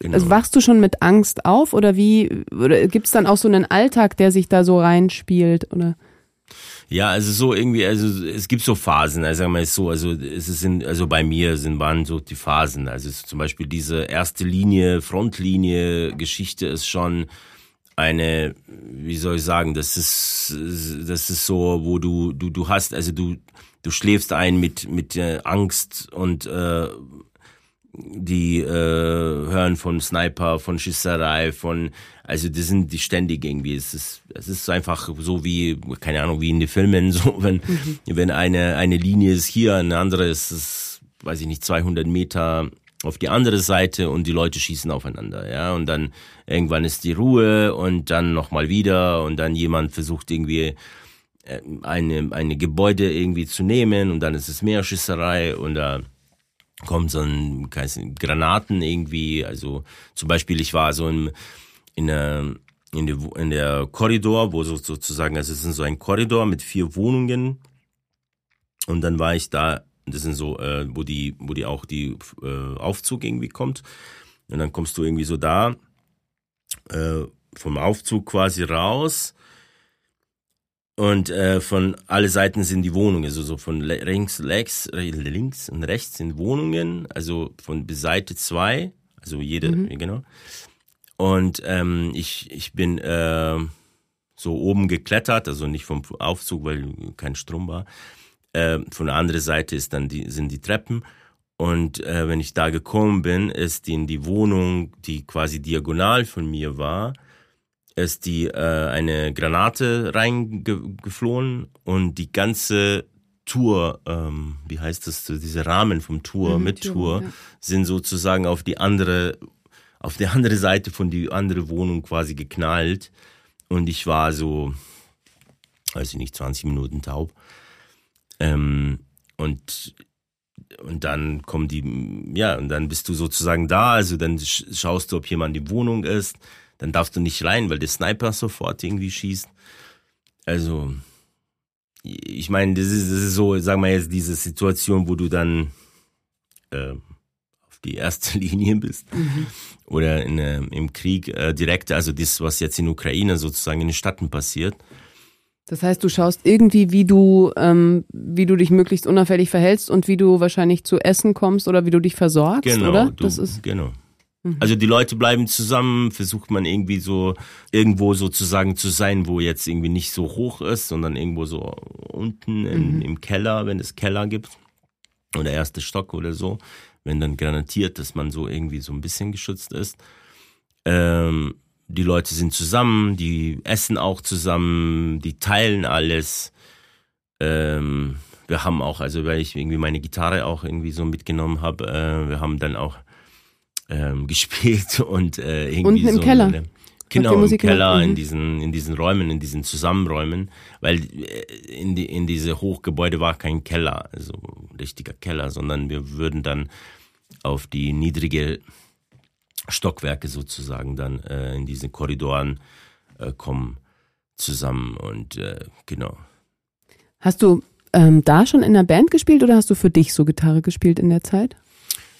Genau. Also wachst du schon mit Angst auf oder wie? Oder gibt es dann auch so einen Alltag, der sich da so reinspielt? Oder? Ja, also so irgendwie, also es gibt so Phasen, also sagen wir mal so, also es sind, also bei mir sind waren so die Phasen. Also zum Beispiel diese erste Linie, Frontlinie, Geschichte ist schon eine, wie soll ich sagen, das ist, das ist so, wo du, du, du hast, also du, du schläfst ein mit, mit äh, Angst und äh, die äh, hören von Sniper, von Schisserei, von, also das sind die ständig irgendwie. Es ist, es ist einfach so wie, keine Ahnung, wie in den Filmen, so wenn, mhm. wenn eine, eine Linie ist hier, eine andere ist, ist, weiß ich nicht, 200 Meter auf die andere Seite und die Leute schießen aufeinander, ja, und dann irgendwann ist die Ruhe und dann nochmal wieder und dann jemand versucht irgendwie äh, eine, eine Gebäude irgendwie zu nehmen und dann ist es mehr Schießerei und da kommt so ein Granaten irgendwie, also zum Beispiel ich war so in, in der in der, in der Korridor, wo so, sozusagen, also es ist so ein Korridor mit vier Wohnungen und dann war ich da das sind so, äh, wo die, wo die auch die äh, Aufzug irgendwie kommt. Und dann kommst du irgendwie so da äh, vom Aufzug quasi raus. Und äh, von alle Seiten sind die Wohnungen, also so von links, links, links und rechts sind Wohnungen, also von Seite zwei, also jede, mhm. genau. Und ähm, ich, ich bin äh, so oben geklettert, also nicht vom Aufzug, weil kein Strom war, äh, von der anderen Seite ist dann die, sind die Treppen. Und äh, wenn ich da gekommen bin, ist in die Wohnung, die quasi diagonal von mir war, ist die äh, eine Granate reingeflohen und die ganze Tour, ähm, wie heißt das, diese Rahmen vom Tour, mhm, mit Tour, ja. sind sozusagen auf die andere, auf die andere Seite von die andere Wohnung quasi geknallt. Und ich war so, weiß ich nicht, 20 Minuten taub. Ähm, und und dann kommen die, ja, und dann bist du sozusagen da, also dann schaust du, ob jemand in die Wohnung ist, dann darfst du nicht rein, weil der Sniper sofort irgendwie schießt. Also, ich meine, das ist, das ist so, sagen wir jetzt, diese Situation, wo du dann äh, auf die erste Linie bist mhm. oder in, äh, im Krieg äh, direkt, also das, was jetzt in Ukraine sozusagen in den Städten passiert. Das heißt, du schaust irgendwie, wie du, ähm, wie du dich möglichst unauffällig verhältst und wie du wahrscheinlich zu essen kommst oder wie du dich versorgst, genau, oder? Du, das ist genau. Mhm. Also die Leute bleiben zusammen, versucht man irgendwie so irgendwo sozusagen zu sein, wo jetzt irgendwie nicht so hoch ist, sondern irgendwo so unten in, mhm. im Keller, wenn es Keller gibt oder erste Stock oder so, wenn dann granatiert, dass man so irgendwie so ein bisschen geschützt ist. Ähm, die Leute sind zusammen, die essen auch zusammen, die teilen alles. Ähm, wir haben auch, also weil ich irgendwie meine Gitarre auch irgendwie so mitgenommen habe, äh, wir haben dann auch ähm, gespielt und äh, irgendwie Unten im so Keller? Eine, Genau, im Musik Keller, gemacht? Mhm. in diesen, in diesen Räumen, in diesen Zusammenräumen, weil äh, in, die, in diese Hochgebäude war kein Keller, also richtiger Keller, sondern wir würden dann auf die niedrige Stockwerke sozusagen dann äh, in diesen Korridoren äh, kommen zusammen und äh, genau. Hast du ähm, da schon in der Band gespielt oder hast du für dich so Gitarre gespielt in der Zeit?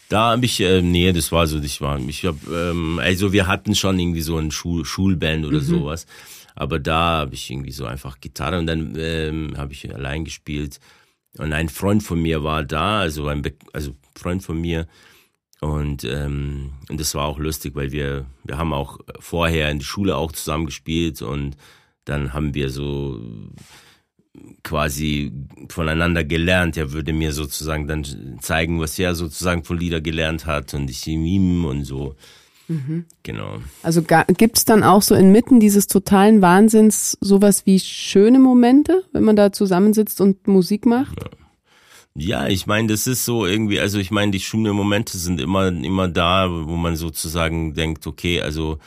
Da habe ich, äh, nee, das war so, ich war, ich hab, ähm, also wir hatten schon irgendwie so ein Schul Schulband oder sowas, aber da habe ich irgendwie so einfach Gitarre und dann ähm, habe ich allein gespielt. Und ein Freund von mir war da, also ein Be also Freund von mir. Und ähm, und das war auch lustig, weil wir wir haben auch vorher in der Schule auch zusammen gespielt und dann haben wir so quasi voneinander gelernt. Er würde mir sozusagen dann zeigen, was er sozusagen von Lieder gelernt hat und ich ihm und so. Genau. Also gibt es dann auch so inmitten dieses totalen Wahnsinns sowas wie schöne Momente, wenn man da zusammensitzt und Musik macht? Ja, ich meine, das ist so irgendwie, also ich meine, die schönen Momente sind immer, immer da, wo man sozusagen denkt, okay, also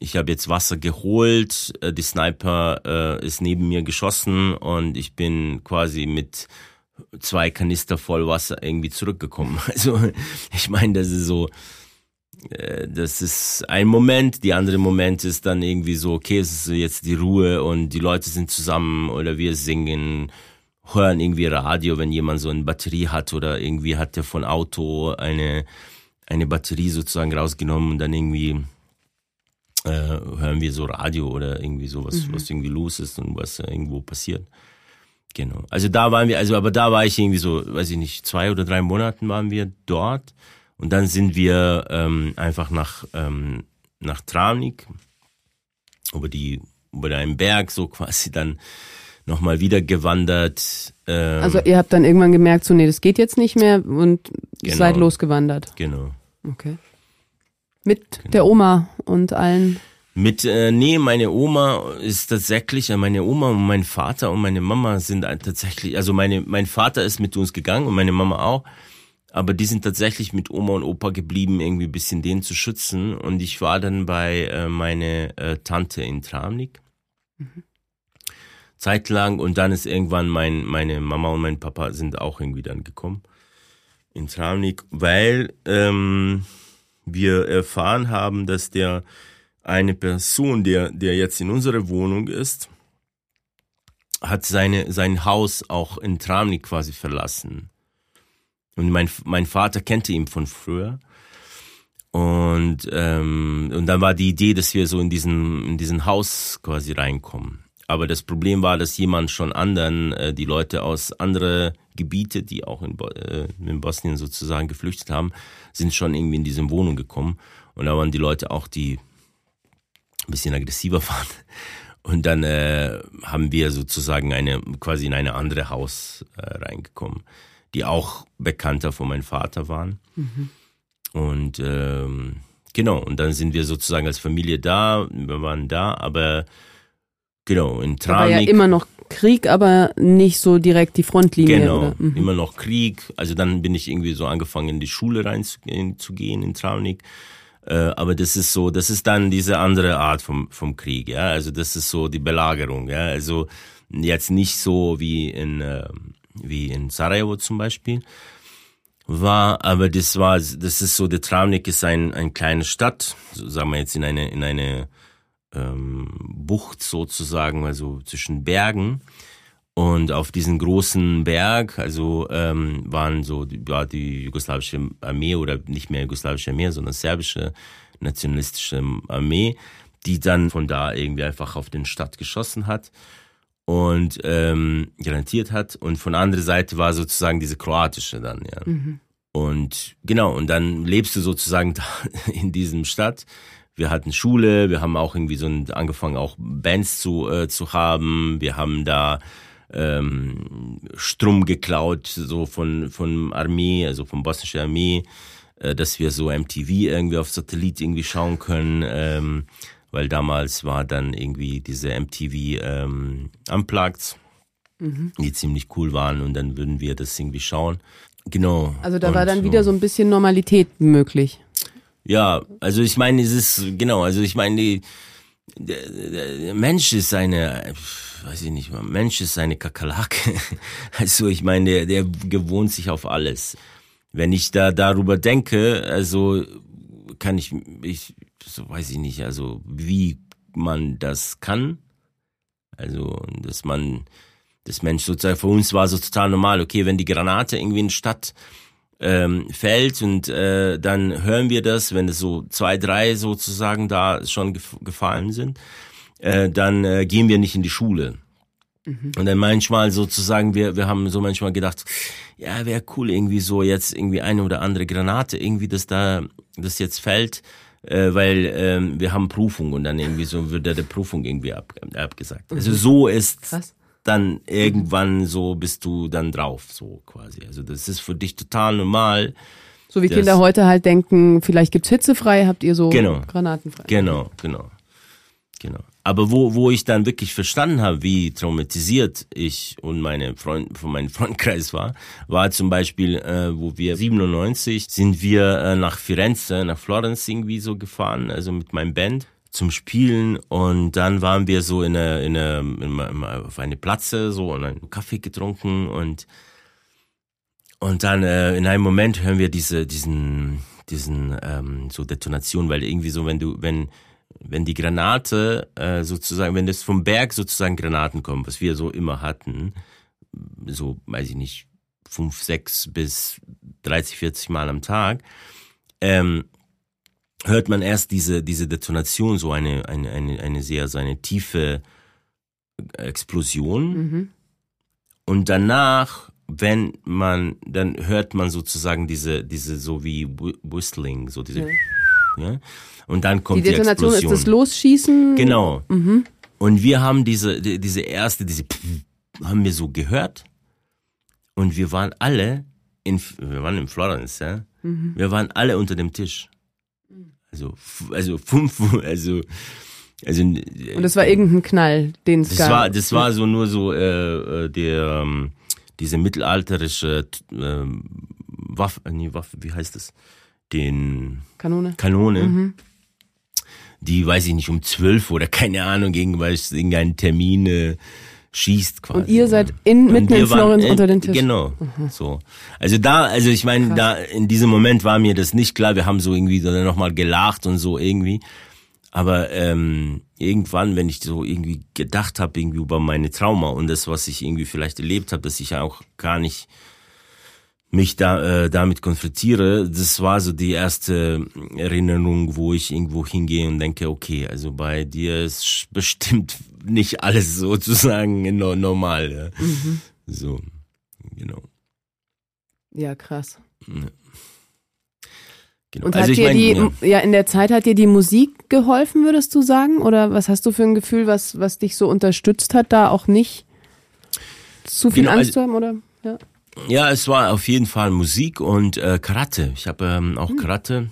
ich habe jetzt Wasser geholt, äh, die Sniper äh, ist neben mir geschossen und ich bin quasi mit zwei Kanister voll Wasser irgendwie zurückgekommen. Also ich meine, das ist so, äh, das ist ein Moment, die andere Moment ist dann irgendwie so, okay, es ist jetzt die Ruhe und die Leute sind zusammen oder wir singen, hören irgendwie Radio, wenn jemand so eine Batterie hat oder irgendwie hat der von Auto eine, eine Batterie sozusagen rausgenommen und dann irgendwie äh, hören wir so Radio oder irgendwie sowas, Mhm. was irgendwie los ist und was irgendwo passiert. Genau. Also da waren wir, also aber da war ich irgendwie so, weiß ich nicht, zwei oder drei Monaten waren wir dort und dann sind wir ähm, einfach nach ähm, nach Travnik über die über einen Berg so quasi dann nochmal wieder gewandert. Ähm, Also ihr habt dann irgendwann gemerkt, so nee, das geht jetzt nicht mehr und Genau. seid losgewandert. genau. Okay. Mit der Oma und allen. Mit, äh, nee, meine Oma ist tatsächlich, äh, meine Oma und mein Vater und meine Mama sind tatsächlich, also meine, mein Vater ist mit uns gegangen und meine Mama auch, aber die sind tatsächlich mit Oma und Opa geblieben, irgendwie ein bisschen den zu schützen und ich war dann bei äh, meine äh, Tante in Travnik. Zeitlang und dann ist irgendwann mein, meine Mama und mein Papa sind auch irgendwie dann gekommen in Travnik, weil ähm, wir erfahren haben, dass der eine Person, der, der jetzt in unserer Wohnung ist, hat seine, sein Haus auch in Travnik quasi verlassen. Und mein, mein Vater kannte ihn von früher. Und, ähm, und dann war die Idee, dass wir so in diesen, in diesen Haus quasi reinkommen. Aber das Problem war, dass jemand schon anderen, äh, die Leute aus andere Gebiete, die auch in, Bo äh, in Bosnien sozusagen geflüchtet haben, sind schon irgendwie in diese Wohnung gekommen. Und da waren die Leute auch, die ein bisschen aggressiver waren. Und dann äh, haben wir sozusagen eine quasi in eine andere Haus äh, reingekommen, die auch Bekannter von meinem Vater waren. Und ähm, genau, und dann sind wir sozusagen als Familie da, wir waren da, aber genau, in Da war ja immer noch Krieg, aber nicht so direkt die Frontlinie. Genau? Mhm. immer noch Krieg. Also dann bin ich irgendwie so angefangen, in die Schule reinzugehen zu gehen in Travnik. Äh, aber das ist so, das ist dann diese andere Art vom, vom Krieg, ja. Also das ist so die Belagerung, ja. Also jetzt nicht so wie in, äh, wie in Sarajevo zum Beispiel war, aber das war, das ist so, der Travnik ist ein, ein kleine Stadt, so sagen wir jetzt in eine, in eine ähm, Bucht sozusagen, also zwischen Bergen. Und auf diesen großen Berg, also ähm, waren so die, ja, die jugoslawische Armee oder nicht mehr jugoslawische Armee, sondern serbische nationalistische Armee, die dann von da irgendwie einfach auf den Stadt geschossen hat und ähm, garantiert hat. Und von der anderen Seite war sozusagen diese kroatische dann, ja. Und genau, und dann lebst du sozusagen da in diesem Stadt. Wir hatten Schule, wir haben auch irgendwie so ein, angefangen, auch Bands zu, äh, zu haben. Wir haben da ähm, Strom geklaut, so von, von Armee, also von bosnischer Armee, äh, dass wir so MTV irgendwie auf Satellit irgendwie schauen können. Ähm, weil damals war dann irgendwie diese MTV ähm, Unplugged, mhm. die ziemlich cool waren und dann würden wir das irgendwie schauen. Genau. Also da war dann so. wieder so ein bisschen Normalität möglich. Ja, also ich meine, es ist, genau, also ich meine, die, der, der Mensch ist eine, weiß ich nicht, Mensch ist eine Kakerlake. Also ich meine, der, der gewohnt sich auf alles. Wenn ich da darüber denke, also kann ich, ich, so weiß ich nicht, also wie man das kann. Also, dass man, das Mensch sozusagen, für uns war so total normal, okay, wenn die Granate irgendwie in Stadt ähm, fällt und äh, dann hören wir das, wenn es so zwei, drei sozusagen da schon gef gefallen sind, äh, dann äh, gehen wir nicht in die Schule. Mhm. Und dann manchmal sozusagen, wir, wir haben so manchmal gedacht, ja, wäre cool irgendwie so jetzt irgendwie eine oder andere Granate irgendwie, dass da, das jetzt fällt, äh, weil ähm, wir haben Prüfung und dann irgendwie so wird der Prüfung irgendwie ab, abgesagt. Also mhm. so ist Krass dann irgendwann so bist du dann drauf, so quasi. Also das ist für dich total normal. So wie Kinder heute halt denken, vielleicht gibt's hitzefrei, habt ihr so genau, granatenfrei. Genau, genau, genau. Aber wo, wo ich dann wirklich verstanden habe, wie traumatisiert ich und meine Freund, von meinem Freundkreis war, war zum Beispiel, äh, wo wir 97 sind wir äh, nach Firenze, nach Florence irgendwie so gefahren, also mit meinem Band zum Spielen und dann waren wir so in eine, in eine, in auf eine Platze so und einen Kaffee getrunken und und dann äh, in einem Moment hören wir diese diesen diesen ähm, so Detonation, weil irgendwie so wenn du wenn wenn die Granate äh, sozusagen wenn das vom Berg sozusagen Granaten kommen, was wir so immer hatten, so weiß ich nicht fünf sechs bis 30 40 Mal am Tag ähm, hört man erst diese, diese Detonation, so eine, eine, eine, eine sehr, so eine tiefe Explosion. Mhm. Und danach, wenn man, dann hört man sozusagen diese, diese so wie Whistling, so diese, ja. ja? Und dann kommt die Detonation die Explosion. ist das Losschießen. Genau. Mhm. Und wir haben diese, diese erste, diese, haben wir so gehört. Und wir waren alle in, wir waren in Florence, ja. Mhm. Wir waren alle unter dem Tisch. Also, also fünf, also, also. Und das war irgendein Knall, den es das gab. War, das war so nur so äh, äh der ähm, diese mittelalterische äh, Waffe, nee, Waffe, wie heißt das? Den Kanone. Kanone. Mhm. Die weiß ich nicht um zwölf oder keine Ahnung gegen irgendeinen Termin äh, schießt quasi. Und ihr seid in, mitten in Florenz unter den Tisch. Genau, mhm. so. Also da, also ich meine, da in diesem Moment war mir das nicht klar. Wir haben so irgendwie dann nochmal gelacht und so irgendwie. Aber ähm, irgendwann, wenn ich so irgendwie gedacht habe irgendwie über meine Trauma und das, was ich irgendwie vielleicht erlebt habe, dass ich auch gar nicht mich da äh, damit konfrontiere, das war so die erste Erinnerung, wo ich irgendwo hingehe und denke, okay, also bei dir ist bestimmt nicht alles sozusagen normal. Ja. Mhm. So, genau. Ja, krass. Ja. Genau. Und also hat dir mein, die, ja. ja. in der Zeit hat dir die Musik geholfen, würdest du sagen? Oder was hast du für ein Gefühl, was, was dich so unterstützt hat, da auch nicht zu viel genau, Angst also, zu haben, oder? Ja. Ja, es war auf jeden Fall Musik und äh, Karate. Ich habe ähm, auch hm. Karate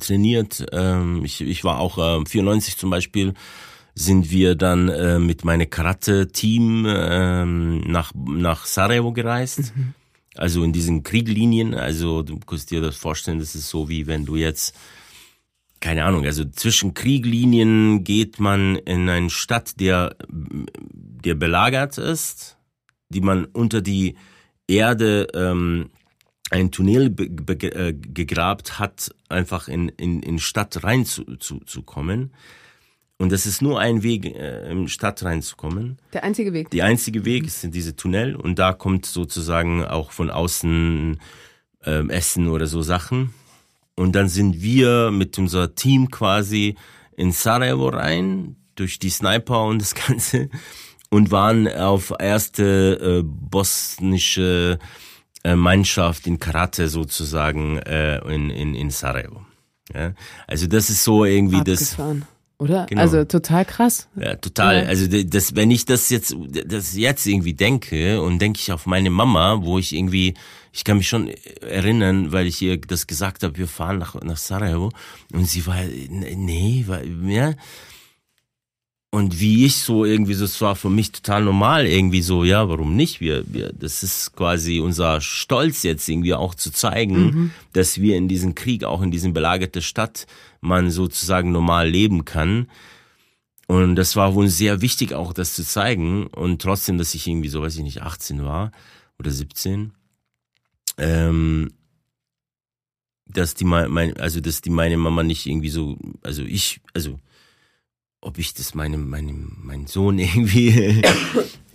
trainiert. Ähm, ich, ich war auch äh, 94 zum Beispiel sind wir dann äh, mit meinem Karate-Team ähm, nach nach Sarajevo gereist. Mhm. Also in diesen Krieglinien. Also du kannst dir das vorstellen, das ist so wie wenn du jetzt keine Ahnung, also zwischen Krieglinien geht man in eine Stadt, der, der belagert ist, die man unter die Erde ähm, ein Tunnel äh, gegrabt hat, einfach in, in, in Stadt rein zu, zu, zu kommen. Und das ist nur ein Weg, äh, in Stadt reinzukommen. Der einzige Weg. Der einzige Weg mhm. sind diese Tunnel und da kommt sozusagen auch von außen äh, Essen oder so Sachen. Und dann sind wir mit unser Team quasi in Sarajevo rein, durch die Sniper und das Ganze und waren auf erste äh, bosnische äh, Mannschaft in Karate sozusagen äh, in, in, in Sarajevo. Ja? Also das ist so irgendwie Abgefahren. Oder? Genau. Also total krass. Ja, total. Ja. Also das, wenn ich das jetzt, das jetzt irgendwie denke und denke ich auf meine Mama, wo ich irgendwie, ich kann mich schon erinnern, weil ich ihr das gesagt habe, wir fahren nach, nach Sarajevo und sie war, nee, war, ja. Und wie ich so irgendwie, das war für mich total normal irgendwie so, ja, warum nicht? Wir, wir, das ist quasi unser Stolz jetzt irgendwie auch zu zeigen, Mhm. dass wir in diesem Krieg, auch in diesem belagerte Stadt, man sozusagen normal leben kann. Und das war wohl sehr wichtig auch, das zu zeigen. Und trotzdem, dass ich irgendwie so, weiß ich nicht, 18 war oder 17, ähm, dass die mein, also dass die meine Mama nicht irgendwie so, also ich, also ob ich das meinem meinem mein Sohn irgendwie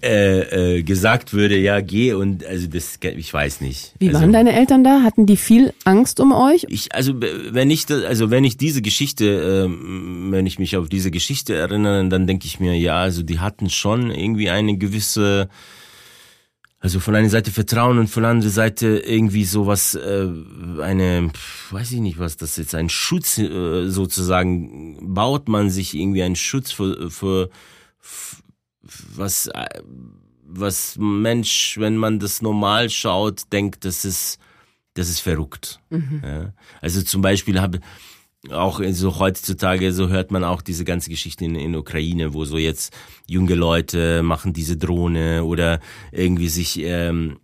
äh, äh, gesagt würde, ja geh und also das ich weiß nicht. Wie also, waren deine Eltern da? Hatten die viel Angst um euch? ich also wenn ich das, also wenn ich diese Geschichte, ähm, wenn ich mich auf diese Geschichte erinnere, dann denke ich mir, ja, also die hatten schon irgendwie eine gewisse also von einer Seite Vertrauen und von der anderen Seite irgendwie sowas, äh, eine, weiß ich nicht, was das jetzt, ein Schutz äh, sozusagen, baut man sich irgendwie einen Schutz für, für, f- was, äh, was Mensch, wenn man das normal schaut, denkt, das ist, das ist verrückt. Ja. Also zum Beispiel habe auch so heutzutage, so hört man auch diese ganze Geschichte in, in Ukraine, wo so jetzt junge Leute machen diese Drohne oder irgendwie sich ähm,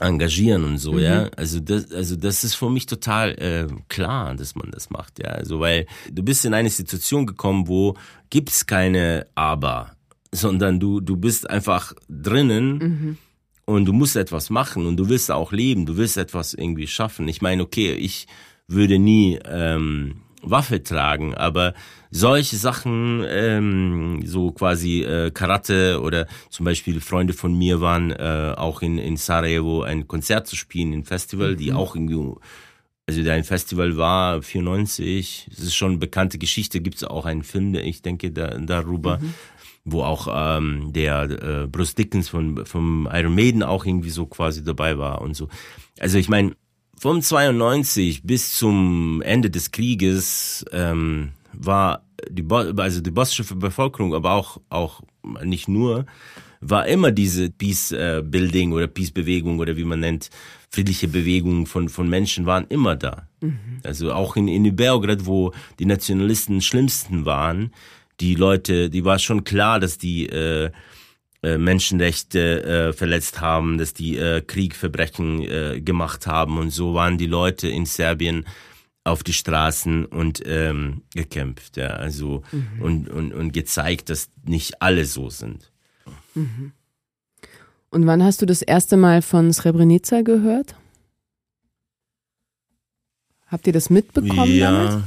engagieren und so, ja. Also das, also das ist für mich total äh, klar, dass man das macht, ja. Also weil du bist in eine Situation gekommen, wo gibt's keine Aber, sondern du du bist einfach drinnen und du musst etwas machen und du willst auch leben, du willst etwas irgendwie schaffen. Ich meine, okay, ich würde nie ähm, Waffe tragen, aber solche Sachen, ähm, so quasi äh, Karate oder zum Beispiel Freunde von mir waren äh, auch in, in Sarajevo ein Konzert zu spielen, ein Festival, die auch irgendwie also dein Festival war 94, es ist schon eine bekannte Geschichte, gibt es auch einen Film, der ich denke da, darüber, wo auch ähm, der äh, Bruce Dickens von vom Iron Maiden auch irgendwie so quasi dabei war und so. Also ich meine, vom 92 bis zum Ende des Krieges ähm, war die Bo also die bosnische Bevölkerung, aber auch auch nicht nur war immer diese Peace Building oder Peace Bewegung oder wie man nennt friedliche Bewegung von von Menschen waren immer da. Also auch in in Beograd, wo die Nationalisten schlimmsten waren, die Leute, die war schon klar, dass die äh, Menschenrechte äh, verletzt haben, dass die äh, Kriegverbrechen äh, gemacht haben und so waren die Leute in Serbien auf die Straßen und ähm, gekämpft, ja, also und, und und gezeigt, dass nicht alle so sind. Und wann hast du das erste Mal von Srebrenica gehört? Habt ihr das mitbekommen damals?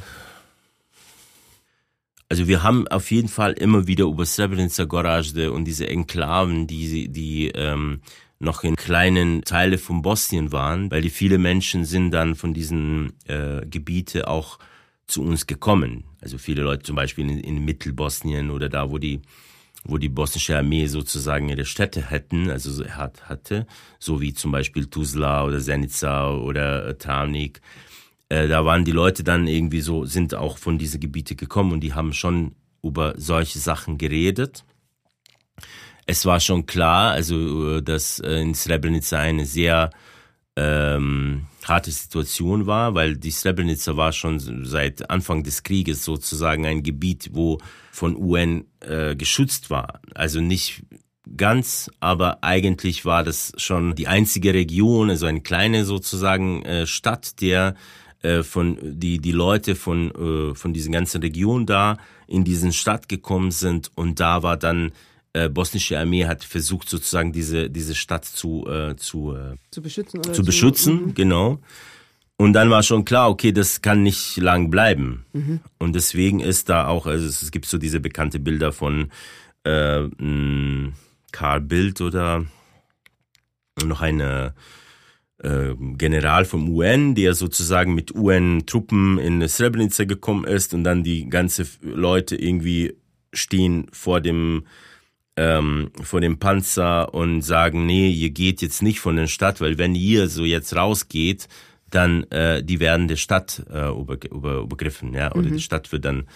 Also wir haben auf jeden Fall immer wieder über Srebrenica, Gorazde und diese Enklaven, die, die ähm, noch in kleinen Teile von Bosnien waren, weil die viele Menschen sind dann von diesen äh, Gebiete auch zu uns gekommen. Also viele Leute zum Beispiel in, in Mittelbosnien oder da, wo die wo die bosnische Armee sozusagen ihre Städte hätten, also so hat, hatte, so wie zum Beispiel Tuzla oder Zenica oder äh, Travnik. Äh, da waren die Leute dann irgendwie so, sind auch von diese Gebiete gekommen und die haben schon über solche Sachen geredet. Es war schon klar, also äh, dass äh, in Srebrenica eine sehr ähm, harte Situation war, weil die Srebrenica war schon seit Anfang des Krieges sozusagen ein Gebiet, wo von UN äh, geschützt war. Also nicht ganz, aber eigentlich war das schon die einzige Region, also eine kleine sozusagen äh, Stadt, der äh, von die die Leute von äh, von diesen ganzen Region da in diesen Stadt gekommen sind und da war dann äh, bosnische Armee hat versucht sozusagen diese diese Stadt zu äh, zu äh, Zu beschützen oder zu beschützen, genau. Und dann war schon klar, okay, das kann nicht lang bleiben. Und deswegen ist da auch, also es gibt so diese bekannte Bilder von äh, Karl Bildt oder noch eine General vom UN, der sozusagen mit UN-Truppen in Srebrenica gekommen ist und dann die ganze Leute irgendwie stehen vor dem ähm, vor dem Panzer und sagen, nee, ihr geht jetzt nicht von der Stadt, weil wenn ihr so jetzt rausgeht, dann äh, die werden der Stadt äh, über, über, übergriffen, ja, oder die Stadt wird dann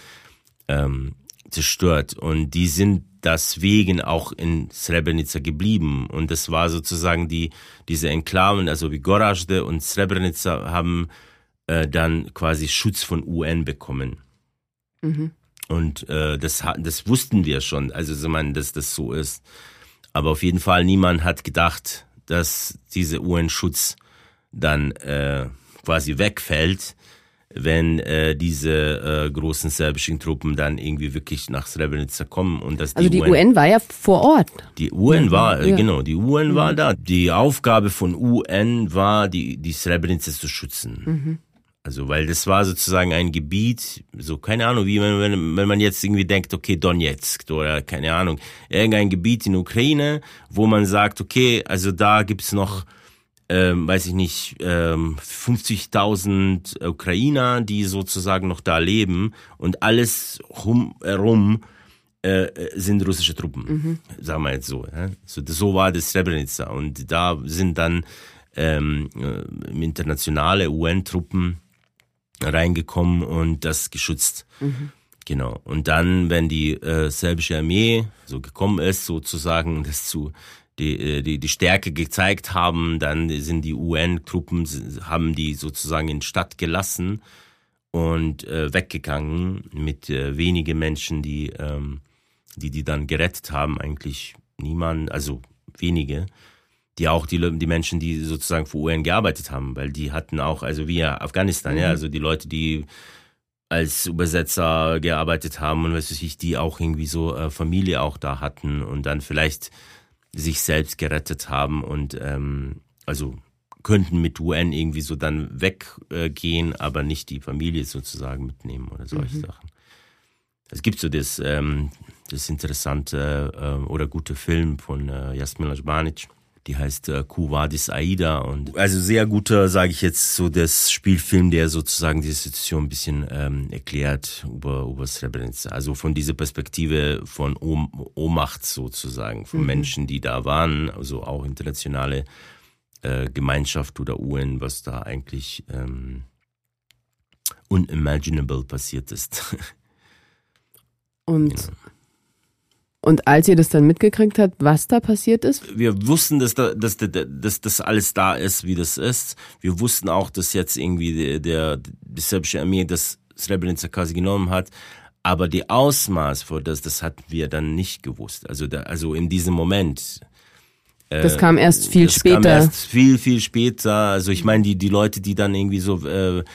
ähm, zerstört. Und die sind deswegen auch in Srebrenica geblieben. Und das war sozusagen die, diese Enklaven, also wie Gorazde und Srebrenica haben äh, dann quasi Schutz von UN bekommen. Mhm. Und äh, das, das wussten wir schon, also ich meine, dass das so ist. Aber auf jeden Fall niemand hat gedacht, dass dieser UN-Schutz dann äh, quasi wegfällt wenn äh, diese äh, großen serbischen Truppen dann irgendwie wirklich nach Srebrenica kommen und dass die also die UN, UN war ja vor Ort. Die UN war äh, ja. genau, die UN mhm. war da. Die Aufgabe von UN war, die die Srebrenica zu schützen. Mhm. Also weil das war sozusagen ein Gebiet, so keine Ahnung, wie man, wenn, wenn man jetzt irgendwie denkt, okay, Donetsk oder keine Ahnung, irgendein Gebiet in Ukraine, wo man sagt, okay, also da gibt's noch ähm, weiß ich nicht, ähm, 50.000 Ukrainer, die sozusagen noch da leben und alles herum äh, sind russische Truppen, mhm. sagen wir jetzt so. Ja? So, so war das Srebrenica und da sind dann ähm, äh, internationale UN-Truppen reingekommen und das geschützt. Mhm. Genau. Und dann, wenn die äh, serbische Armee so gekommen ist, sozusagen das zu die, äh, die, die Stärke gezeigt haben, dann sind die UN-Truppen, haben die sozusagen in Stadt gelassen und äh, weggegangen mit äh, wenigen Menschen, die, ähm, die die dann gerettet haben, eigentlich niemand, also wenige, die auch die, die Menschen, die sozusagen für UN gearbeitet haben, weil die hatten auch, also wie Afghanistan, mhm. ja, also die Leute, die als Übersetzer gearbeitet haben und was weiß ich, die auch irgendwie so äh, Familie auch da hatten und dann vielleicht sich selbst gerettet haben und ähm, also könnten mit UN irgendwie so dann weggehen, aber nicht die Familie sozusagen mitnehmen oder solche mhm. Sachen. Es gibt so das, ähm, das interessante äh, oder gute Film von äh, Jasmin Lajbanic, die heißt äh, Kuvadis Aida und also sehr guter, sage ich jetzt, so das Spielfilm, der sozusagen die Situation ein bisschen ähm, erklärt über über Srebrenica. Also von dieser Perspektive von Ohm Ohnmacht sozusagen, von mhm. Menschen, die da waren, also auch internationale äh, Gemeinschaft oder UN, was da eigentlich ähm, unimaginable passiert ist. Und genau. Und als ihr das dann mitgekriegt habt, was da passiert ist? Wir wussten, dass, da, dass, dass das alles da ist, wie das ist. Wir wussten auch, dass jetzt irgendwie der, der die serbische Armee das Srebrenica quasi genommen hat. Aber die Ausmaß für das, das hatten wir dann nicht gewusst. Also, da, also in diesem Moment. Äh, das kam erst viel das später. Kam erst viel, viel später. Also ich meine, die, die Leute, die dann irgendwie so äh,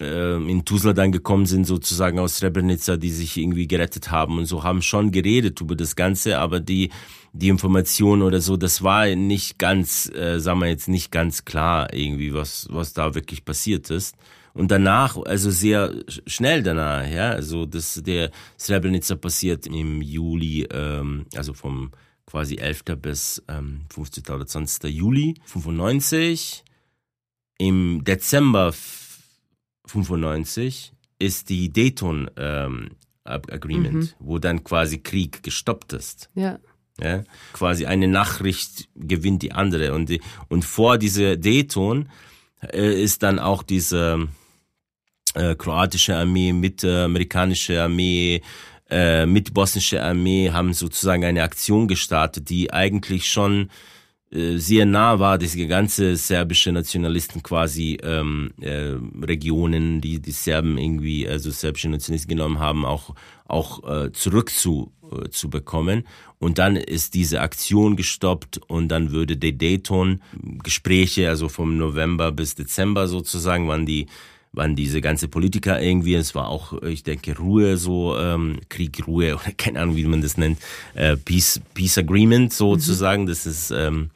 in Tuzla dann gekommen sind, sozusagen aus Srebrenica, die sich irgendwie gerettet haben und so, haben schon geredet über das Ganze, aber die, die Information oder so, das war nicht ganz, äh, sagen wir jetzt nicht ganz klar irgendwie, was, was da wirklich passiert ist. Und danach, also sehr schnell danach, ja, also das, der Srebrenica passiert im Juli, ähm, also vom quasi 11. bis ähm, 15. oder 20. Juli 95. Im Dezember 95 ist die Dayton ähm, Agreement, mhm. wo dann quasi Krieg gestoppt ist. Ja. Ja, quasi eine Nachricht gewinnt die andere und die, und vor dieser Dayton äh, ist dann auch diese äh, kroatische Armee mit äh, amerikanische Armee äh, mit bosnische Armee haben sozusagen eine Aktion gestartet, die eigentlich schon sehr nah war, dass die ganze serbische Nationalisten quasi ähm, äh, Regionen, die die Serben irgendwie, also serbische Nationalisten genommen haben, auch auch äh, zurück zu, äh, zu. Und dann ist diese Aktion gestoppt und dann würde der Dayton Gespräche, also vom November bis Dezember sozusagen, wann die waren diese ganze Politiker irgendwie, es war auch, ich denke, Ruhe, so ähm, Krieg, Ruhe oder keine Ahnung, wie man das nennt, äh, Peace, Peace Agreement sozusagen, mhm. das ist ähm,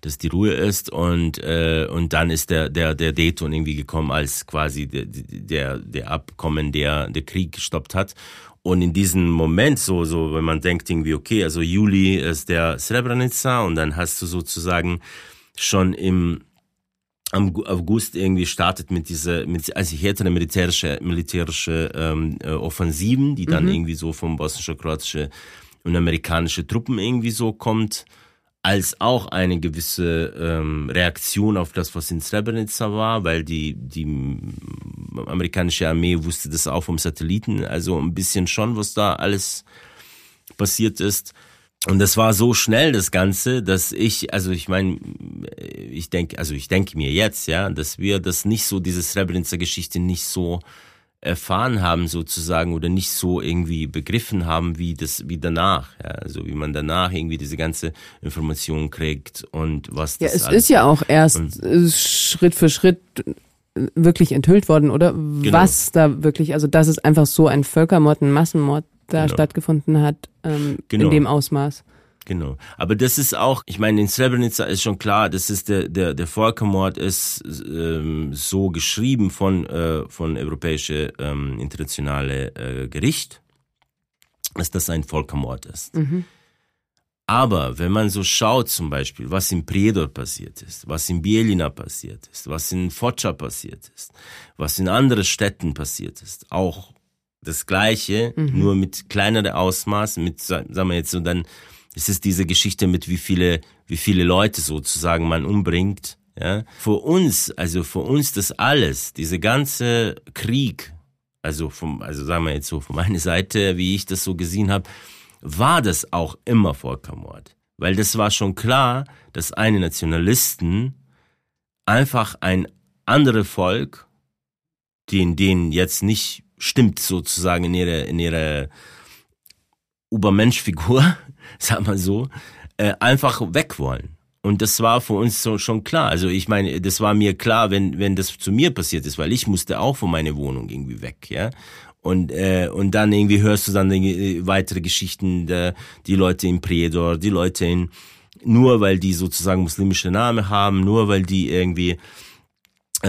dass die Ruhe ist und äh, und dann ist der der der Dayton irgendwie gekommen als quasi der der der Abkommen der der Krieg gestoppt hat und in diesem Moment so so wenn man denkt irgendwie okay also Juli ist der Srebrenica und dann hast du sozusagen schon im am August irgendwie startet mit dieser mit also härtere militärische militärische ähm, äh, Offensiven die dann mhm. irgendwie so vom bosnische kroatische und amerikanische Truppen irgendwie so kommt als auch eine gewisse ähm, Reaktion auf das, was in Srebrenica war, weil die, die amerikanische Armee wusste das auch vom Satelliten, also ein bisschen schon, was da alles passiert ist. Und das war so schnell, das Ganze, dass ich, also ich meine, ich denke, also ich denke mir jetzt, ja, dass wir das nicht so, diese Srebrenica-Geschichte nicht so erfahren haben sozusagen oder nicht so irgendwie begriffen haben wie das wie danach ja also wie man danach irgendwie diese ganze Information kriegt und was das ja es ist ja auch erst Schritt für Schritt wirklich enthüllt worden oder genau. was da wirklich also dass es einfach so ein Völkermord ein Massenmord da genau. stattgefunden hat ähm, genau. in dem Ausmaß. Genau. Aber das ist auch, ich meine, in Srebrenica ist schon klar, das ist der, der, der Völkermord ist ähm, so geschrieben von, äh, von europäische ähm, internationale äh, Gericht, dass das ein Völkermord ist. Mhm. Aber wenn man so schaut zum Beispiel, was in Priedor passiert ist, was in Bielina passiert ist, was in Foča passiert ist, was in anderen Städten passiert ist, auch das Gleiche, mhm. nur mit kleinerem Ausmaß, mit, sagen wir jetzt so, dann ist es diese Geschichte mit wie viele, wie viele Leute sozusagen man umbringt, ja. Für uns, also für uns das alles, diese ganze Krieg, also vom, also sagen wir jetzt so von meiner Seite, wie ich das so gesehen habe, war das auch immer Völkermord. Weil das war schon klar, dass eine Nationalisten einfach ein anderes Volk, den, denen jetzt nicht stimmt sozusagen in ihrer in ihrer Übermenschfigur, sag mal so, äh, einfach weg wollen. Und das war für uns so, schon klar. Also ich meine, das war mir klar, wenn wenn das zu mir passiert ist, weil ich musste auch von meiner Wohnung irgendwie weg, ja. Und äh, und dann irgendwie hörst du dann irgendwie weitere Geschichten, der, die Leute in Predor, die Leute in nur weil die sozusagen muslimische Namen haben, nur weil die irgendwie äh,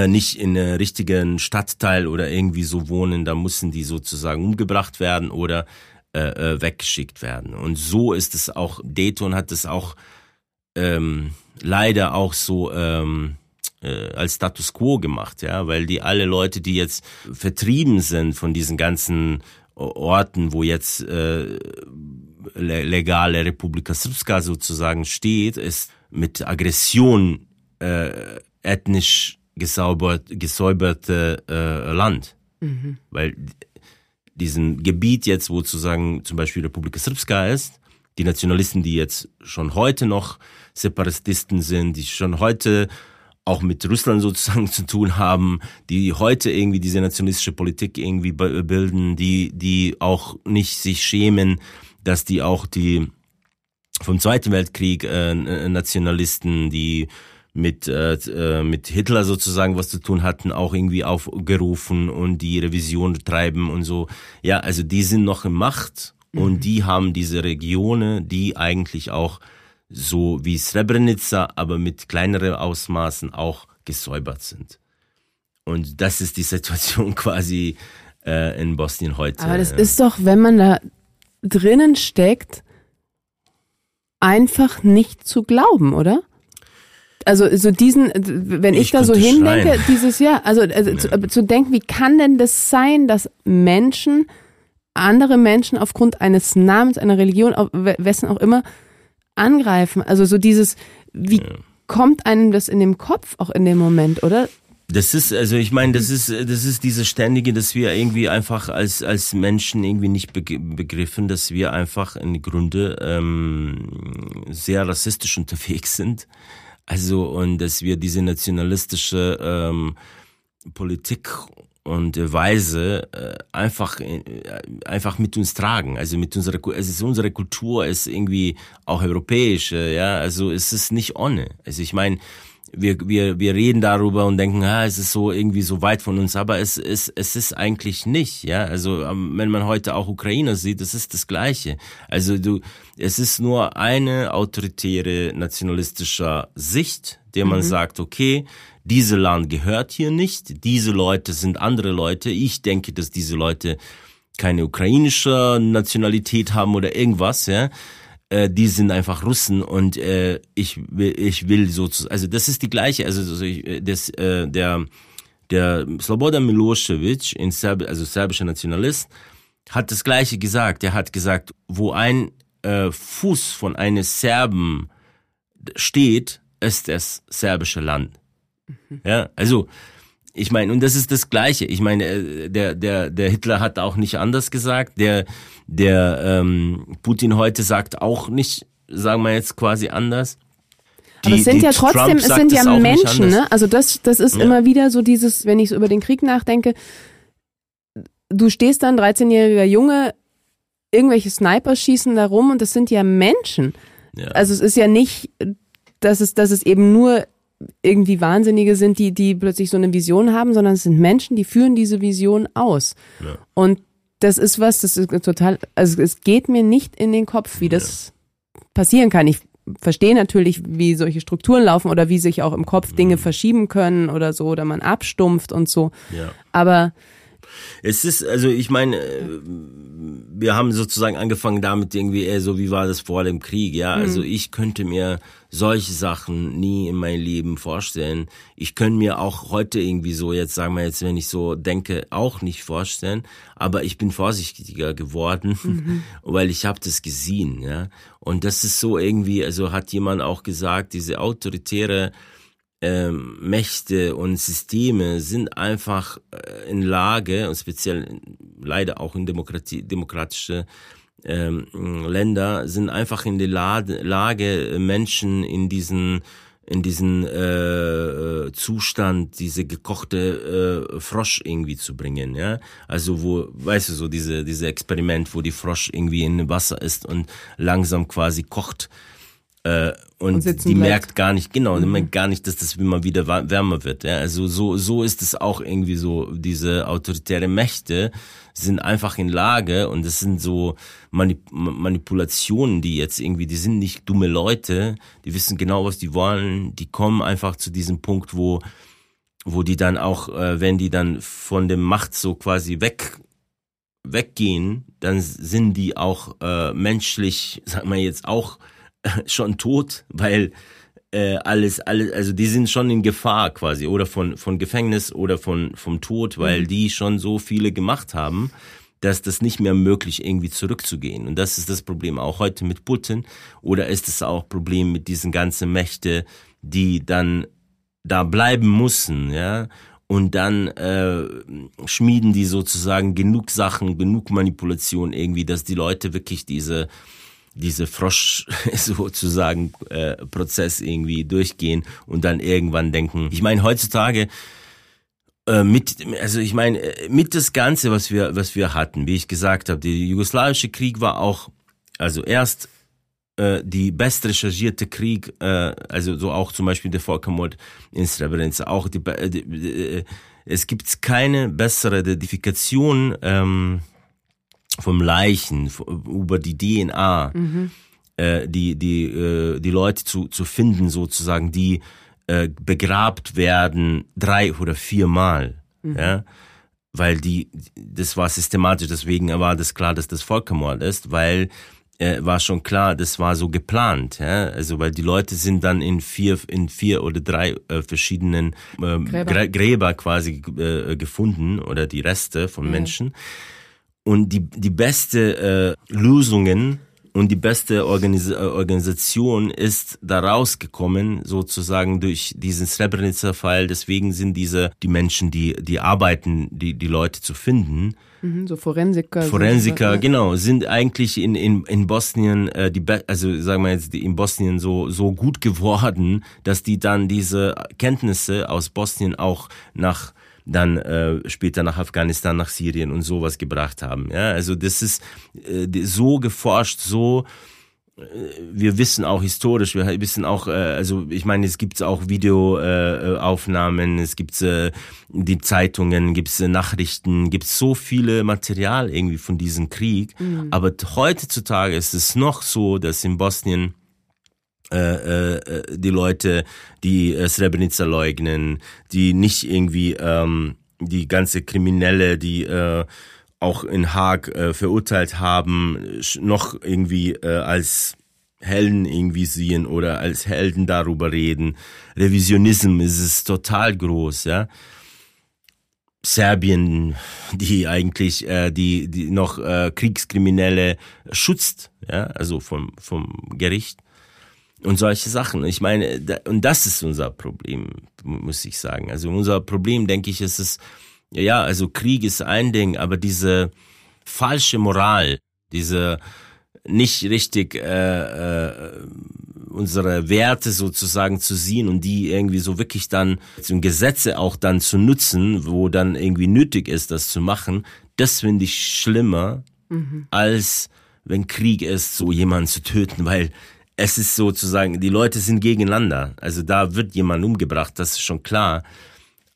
nicht in einem richtigen Stadtteil oder irgendwie so wohnen, da müssen die sozusagen umgebracht werden oder äh, äh, weggeschickt werden. Und so ist es auch, Dayton hat es auch ähm, leider auch so ähm, äh, als Status quo gemacht, ja, weil die alle Leute, die jetzt vertrieben sind von diesen ganzen Orten, wo jetzt äh, legale Republika Srpska sozusagen steht, ist mit Aggression äh, ethnisch gesaubert, gesäuberte äh, Land. Mhm. Weil diesen Gebiet jetzt, wo sozusagen zum Beispiel Republika Srpska ist, die Nationalisten, die jetzt schon heute noch Separatisten sind, die schon heute auch mit Russland sozusagen zu tun haben, die heute irgendwie diese nationalistische Politik irgendwie bilden, die, die auch nicht sich schämen, dass die auch die vom Zweiten Weltkrieg äh, Nationalisten, die mit, äh, äh, mit Hitler sozusagen was zu tun hatten, auch irgendwie aufgerufen und die Revision treiben und so. Ja, also die sind noch in Macht mhm. und die haben diese Regionen, die eigentlich auch so wie Srebrenica, aber mit kleineren Ausmaßen auch gesäubert sind. Und das ist die Situation quasi äh, in Bosnien heute. Aber das ist doch, wenn man da drinnen steckt, einfach nicht zu glauben, oder? Also so diesen, wenn ich, ich da so hindenke, schreien. dieses Jahr, also, also ja. zu, zu, denken, wie kann denn das sein, dass Menschen, andere Menschen aufgrund eines Namens, einer Religion, wessen auch immer, angreifen? Also so dieses, wie ja. kommt einem das in dem Kopf auch in dem Moment, oder? Das ist, also ich meine, das ist, das ist diese ständige, dass wir irgendwie einfach als als Menschen irgendwie nicht begriffen, dass wir einfach in Grunde ähm, sehr rassistisch unterwegs sind also, und dass wir diese nationalistische ähm, Politik und Weise äh, einfach äh, einfach mit uns tragen. Also mit unserer es ist unsere Kultur ist irgendwie auch europäische ja. Also es ist nicht ohne. Also ich meine wir, wir, wir reden darüber und denken, ah, es ist so irgendwie so weit von uns, aber es ist, es ist eigentlich nicht, ja. Also, ähm, wenn man heute auch Ukrainer sieht, es ist das Gleiche. Also, du, es ist nur eine autoritäre nationalistische Sicht, der man mhm. sagt, okay, diese Land gehört hier nicht, diese Leute sind andere Leute. Ich denke, dass diese Leute keine ukrainische Nationalität haben oder irgendwas, ja äh, die sind einfach Russen und äh, ich will, ich will so, also das ist die gleiche, also das, äh, der der Slobodan Milosevic, in Serb, also serbischer Nationalist, hat das gleiche gesagt. Er hat gesagt, wo ein äh, Fuß von eines Serben steht, ist das serbische Land. Mhm. Ja, also ich meine, und das ist das Gleiche. Ich meine, äh, der, der, der Hitler hat auch nicht anders gesagt. Der, der ähm, Putin heute sagt auch nicht, sagen wir jetzt quasi anders. Die, Aber es sind ja trotzdem, es sind ja Menschen, ne? Also das, das ist ja. immer wieder so dieses, wenn ich so über den Krieg nachdenke, du stehst dann, 13-jähriger Junge, irgendwelche Sniper schießen da rum und das sind ja Menschen. Ja. Also es ist ja nicht, dass es, dass es eben nur irgendwie Wahnsinnige sind, die, die plötzlich so eine Vision haben, sondern es sind Menschen, die führen diese Vision aus. Ja. Und das ist was, das ist total, also es geht mir nicht in den Kopf, wie das ja. passieren kann. Ich verstehe natürlich, wie solche Strukturen laufen oder wie sich auch im Kopf Dinge mhm. verschieben können oder so, oder man abstumpft und so. Ja. Aber es ist, also ich meine, äh, wir haben sozusagen angefangen damit irgendwie eher so, wie war das vor dem Krieg, ja. Mhm. Also ich könnte mir solche Sachen nie in mein Leben vorstellen. Ich könnte mir auch heute irgendwie so, jetzt sagen wir jetzt, wenn ich so denke, auch nicht vorstellen. Aber ich bin vorsichtiger geworden, mhm. weil ich habe das gesehen, ja. Und das ist so irgendwie, also hat jemand auch gesagt, diese autoritäre ähm, Mächte und Systeme sind einfach äh, in Lage, und speziell leider auch in Demokratie, demokratische ähm, Länder, sind einfach in der Lage, Menschen in diesen in diesen äh, äh, Zustand, diese gekochte äh, Frosch irgendwie zu bringen, ja. Also wo, weißt du, so diese diese Experiment, wo die Frosch irgendwie in Wasser ist und langsam quasi kocht äh, und, und die bleibt. merkt gar nicht, genau, mhm. die merkt gar nicht, dass das immer wieder wärmer wird. Ja? Also so, so ist es auch irgendwie so, diese autoritäre Mächte sind einfach in Lage und das sind so Manip Manipulationen, die jetzt irgendwie, die sind nicht dumme Leute, die wissen genau, was die wollen, die kommen einfach zu diesem Punkt, wo, wo die dann auch, äh, wenn die dann von dem Macht so quasi weg weggehen, dann sind die auch äh, menschlich, sag mal jetzt auch schon tot, weil äh, alles, alles, also die sind schon in Gefahr quasi oder von von Gefängnis oder von vom Tod, weil mhm. die schon so viele gemacht haben, dass das nicht mehr möglich irgendwie zurückzugehen. Und das ist das Problem auch heute mit Putin oder ist es auch Problem mit diesen ganzen Mächte, die dann da bleiben müssen, ja. Und dann äh, schmieden die sozusagen genug Sachen, genug Manipulation irgendwie, dass die Leute wirklich diese diese Frosch sozusagen äh, Prozess irgendwie durchgehen und dann irgendwann denken. Ich meine heutzutage äh, mit also ich meine äh, mit das ganze was wir was wir hatten, wie ich gesagt habe, der jugoslawische Krieg war auch also erst äh, die best recherchierte Krieg, äh, also so auch zum Beispiel der Völkermord in Srebrenica, auch die, die, die es gibt keine bessere Identifikation ähm, vom Leichen, über die DNA, mhm. äh, die, die, äh, die Leute zu, zu finden, sozusagen, die äh, begrabt werden drei oder viermal. Mhm. Ja? Weil die, das war systematisch, deswegen war das klar, dass das Völkermord ist, weil äh, war schon klar, das war so geplant, ja? also weil die Leute sind dann in vier, in vier oder drei äh, verschiedenen äh, Gräber. Gräber quasi äh, gefunden oder die Reste von mhm. Menschen. Und die, die beste äh, Lösungen und die beste Organis äh, Organisation ist da rausgekommen, sozusagen durch diesen Srebrenica-Fall. Deswegen sind diese, die Menschen, die, die arbeiten, die, die Leute zu finden. Mhm, so Forensiker. Forensiker, so, genau, sind eigentlich in, in, in Bosnien, äh, die, also sagen wir jetzt, in Bosnien so, so gut geworden, dass die dann diese Kenntnisse aus Bosnien auch nach dann äh, später nach Afghanistan, nach Syrien und sowas gebracht haben. Ja, also das ist äh, so geforscht, so äh, wir wissen auch historisch, wir wissen auch, äh, also ich meine, es gibt auch Videoaufnahmen, äh, es gibt äh, die Zeitungen, gibt es Nachrichten, gibt so viele Material irgendwie von diesem Krieg. Mhm. Aber heutzutage ist es noch so, dass in Bosnien äh, äh, die Leute, die äh, Srebrenica leugnen, die nicht irgendwie ähm, die ganze Kriminelle, die äh, auch in Haag äh, verurteilt haben, noch irgendwie äh, als Helden irgendwie sehen oder als Helden darüber reden. Revisionismus ist es total groß, ja. Serbien, die eigentlich äh, die die noch äh, Kriegskriminelle schützt, ja, also vom vom Gericht und solche Sachen. Ich meine, und das ist unser Problem, muss ich sagen. Also unser Problem, denke ich, ist es, ja, also Krieg ist ein Ding, aber diese falsche Moral, diese nicht richtig äh, äh, unsere Werte sozusagen zu sehen und die irgendwie so wirklich dann zum Gesetze auch dann zu nutzen, wo dann irgendwie nötig ist, das zu machen, das finde ich schlimmer, mhm. als wenn Krieg ist, so jemanden zu töten, weil es ist sozusagen, die Leute sind gegeneinander. Also da wird jemand umgebracht, das ist schon klar.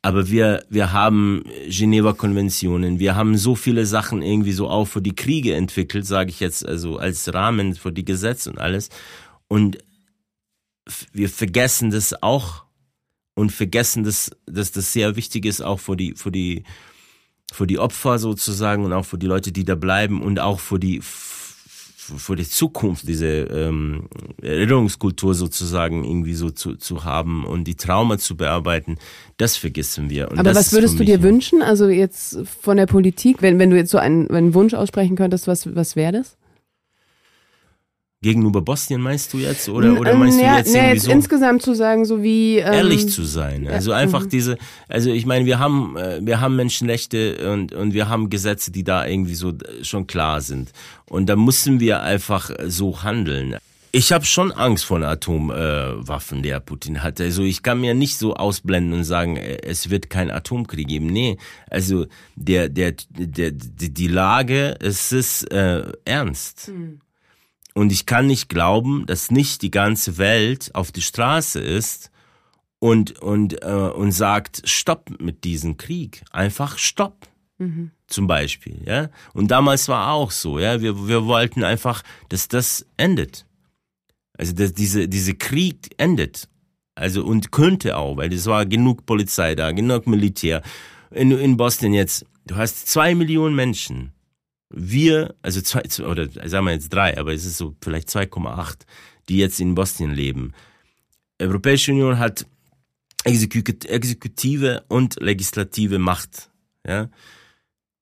Aber wir, wir haben Geneva-Konventionen, wir haben so viele Sachen irgendwie so auch für die Kriege entwickelt, sage ich jetzt, also als Rahmen für die Gesetze und alles. Und wir vergessen das auch und vergessen, dass, dass das sehr wichtig ist, auch für die, für die, für die Opfer sozusagen und auch für die Leute, die da bleiben und auch für die, die Zukunft diese ähm, Erinnerungskultur sozusagen irgendwie so zu, zu haben und die Trauma zu bearbeiten, das vergessen wir. Und Aber was würdest du dir wünschen? Also jetzt von der Politik, wenn, wenn du jetzt so einen, einen Wunsch aussprechen könntest, was, was wäre das? Gegenüber Bosnien meinst du jetzt? Oder, oder meinst ja, du jetzt, ja, jetzt so insgesamt zu sagen, so wie ähm, ehrlich zu sein? Also ja, einfach mhm. diese, also ich meine, wir haben äh, wir haben Menschenrechte und und wir haben Gesetze, die da irgendwie so schon klar sind. Und da müssen wir einfach so handeln. Ich habe schon Angst vor Atomwaffen, äh, der Putin hat. Also ich kann mir nicht so ausblenden und sagen, äh, es wird kein Atomkrieg geben. Nee, also der der der die, die Lage es ist äh, ernst. Mhm. Und ich kann nicht glauben, dass nicht die ganze Welt auf die Straße ist und, und, äh, und sagt, stopp mit diesem Krieg. Einfach stopp. Mhm. Zum Beispiel, ja. Und damals war auch so, ja. Wir, wir wollten einfach, dass das endet. Also, dass diese, diese Krieg endet. Also, und könnte auch, weil es war genug Polizei da, genug Militär. In, in Boston jetzt, du hast zwei Millionen Menschen wir, also zwei, oder sagen wir jetzt drei, aber es ist so vielleicht 2,8, die jetzt in Bosnien leben. Europäische Union hat exekutive und legislative Macht. Ja?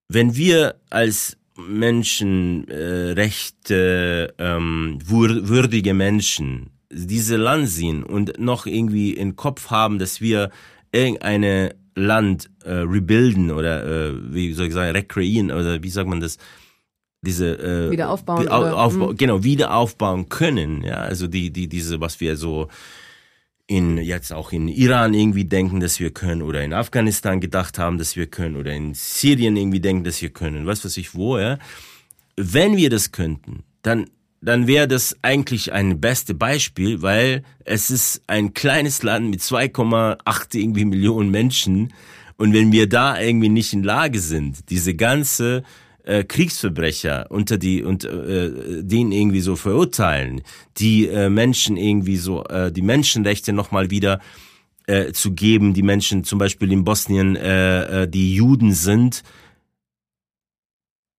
Wenn wir als Menschenrechte, äh, ähm, würdige Menschen diese Land sehen und noch irgendwie im Kopf haben, dass wir irgendeine Land äh, rebuilden oder äh, wie soll ich sagen, rekreieren oder wie sagt man das? diese äh, wieder aufbauen, aufba mhm. genau wieder aufbauen können ja also die die diese was wir so in jetzt auch in Iran irgendwie denken, dass wir können oder in Afghanistan gedacht haben, dass wir können oder in Syrien irgendwie denken, dass wir können, was weiß ich wo, ja. Wenn wir das könnten, dann dann wäre das eigentlich ein beste Beispiel, weil es ist ein kleines Land mit 2,8 irgendwie Millionen Menschen und wenn wir da irgendwie nicht in Lage sind, diese ganze äh, Kriegsverbrecher unter die und äh, den irgendwie so verurteilen, die äh, Menschen irgendwie so äh, die Menschenrechte noch mal wieder äh, zu geben, die Menschen zum Beispiel in Bosnien, äh, äh, die Juden sind,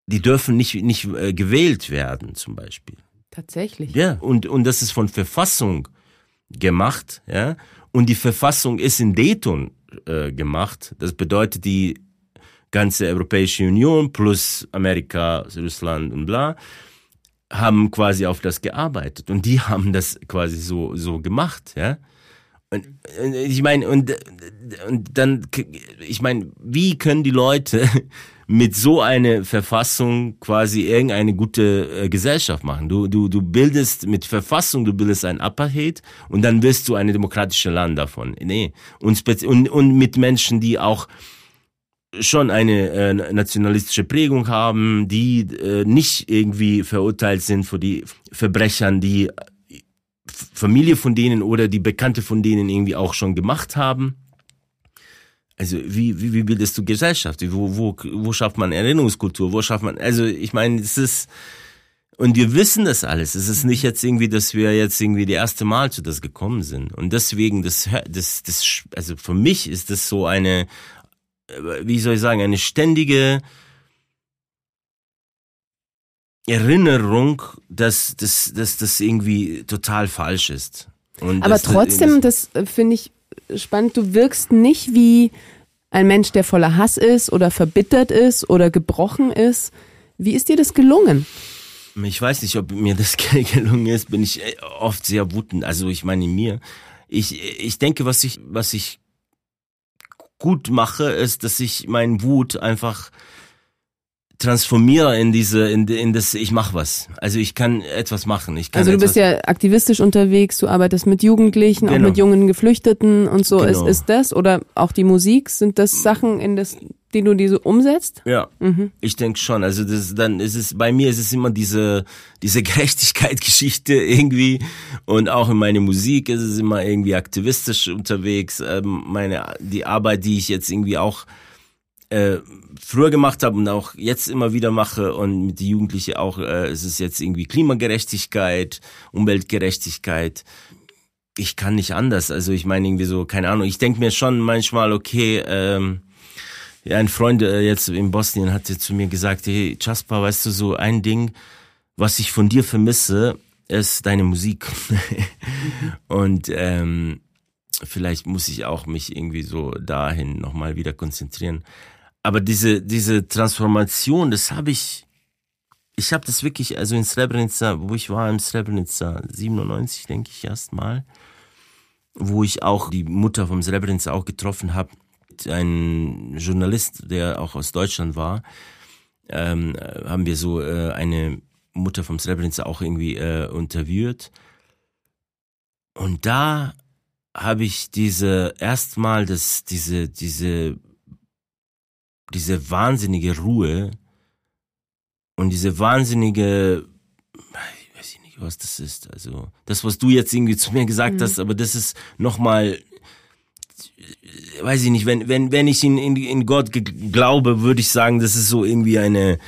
die dürfen nicht nicht äh, gewählt werden zum Beispiel. Tatsächlich. Ja und und das ist von Verfassung gemacht, ja und die Verfassung ist in Dayton äh, gemacht. Das bedeutet die ganze Europäische Union plus Amerika, Russland und bla, haben quasi auf das gearbeitet und die haben das quasi so, so gemacht, ja. Und, ich meine, und, und dann, ich meine, wie können die Leute mit so einer Verfassung quasi irgendeine gute äh, Gesellschaft machen? Du, du, du bildest mit Verfassung, du bildest ein Apartheid und dann wirst du eine demokratische Land davon. Nee. Und, und, und mit Menschen, die auch schon eine äh, nationalistische Prägung haben, die äh, nicht irgendwie verurteilt sind für die Verbrechern, die Familie von denen oder die Bekannte von denen irgendwie auch schon gemacht haben. Also wie, wie, wie bildest du Gesellschaft? Wo, wo, wo schafft man Erinnerungskultur? Wo schafft man, also ich meine, es ist, und wir wissen das alles. Es ist nicht jetzt irgendwie, dass wir jetzt irgendwie die erste Mal zu das gekommen sind. Und deswegen, das, das, das, also für mich ist das so eine, wie soll ich sagen, eine ständige Erinnerung, dass das dass, dass irgendwie total falsch ist. Und Aber trotzdem, das, das finde ich spannend, du wirkst nicht wie ein Mensch, der voller Hass ist oder verbittert ist oder gebrochen ist. Wie ist dir das gelungen? Ich weiß nicht, ob mir das gelungen ist, bin ich oft sehr wutend. Also ich meine mir. Ich, ich denke, was ich, was ich gut mache, ist, dass ich meinen Wut einfach transformiere in diese, in, in das, ich mache was. Also ich kann etwas machen. Ich kann also du bist ja aktivistisch unterwegs, du arbeitest mit Jugendlichen, genau. auch mit jungen Geflüchteten und so. Genau. Ist, ist das oder auch die Musik, sind das Sachen, in das, die du diese umsetzt? Ja, mhm. ich denke schon. Also das, dann ist es, bei mir ist es immer diese, diese Gerechtigkeit-Geschichte irgendwie und auch in meiner Musik ist es immer irgendwie aktivistisch unterwegs. Ähm, meine, die Arbeit, die ich jetzt irgendwie auch äh, früher gemacht habe und auch jetzt immer wieder mache und mit den Jugendlichen auch, äh, es ist jetzt irgendwie Klimagerechtigkeit, Umweltgerechtigkeit. Ich kann nicht anders. Also ich meine irgendwie so, keine Ahnung. Ich denke mir schon manchmal, okay, ähm, ja, ein Freund äh, jetzt in Bosnien hatte zu mir gesagt, hey, Jasper, weißt du, so ein Ding, was ich von dir vermisse, ist deine Musik. und ähm, vielleicht muss ich auch mich irgendwie so dahin nochmal wieder konzentrieren aber diese, diese Transformation, das habe ich, ich habe das wirklich, also in Srebrenica, wo ich war, in Srebrenica, 97, denke ich erstmal, wo ich auch die Mutter vom Srebrenica auch getroffen habe, ein Journalist, der auch aus Deutschland war, ähm, haben wir so äh, eine Mutter vom Srebrenica auch irgendwie äh, interviewt. Und da habe ich diese erstmal das, diese, diese diese wahnsinnige Ruhe und diese wahnsinnige, ich weiß nicht, was das ist. Also das, was du jetzt irgendwie zu mir gesagt mhm. hast, aber das ist nochmal, weiß ich nicht, wenn, wenn, wenn ich in, in, in Gott glaube, würde ich sagen, das ist so irgendwie eine,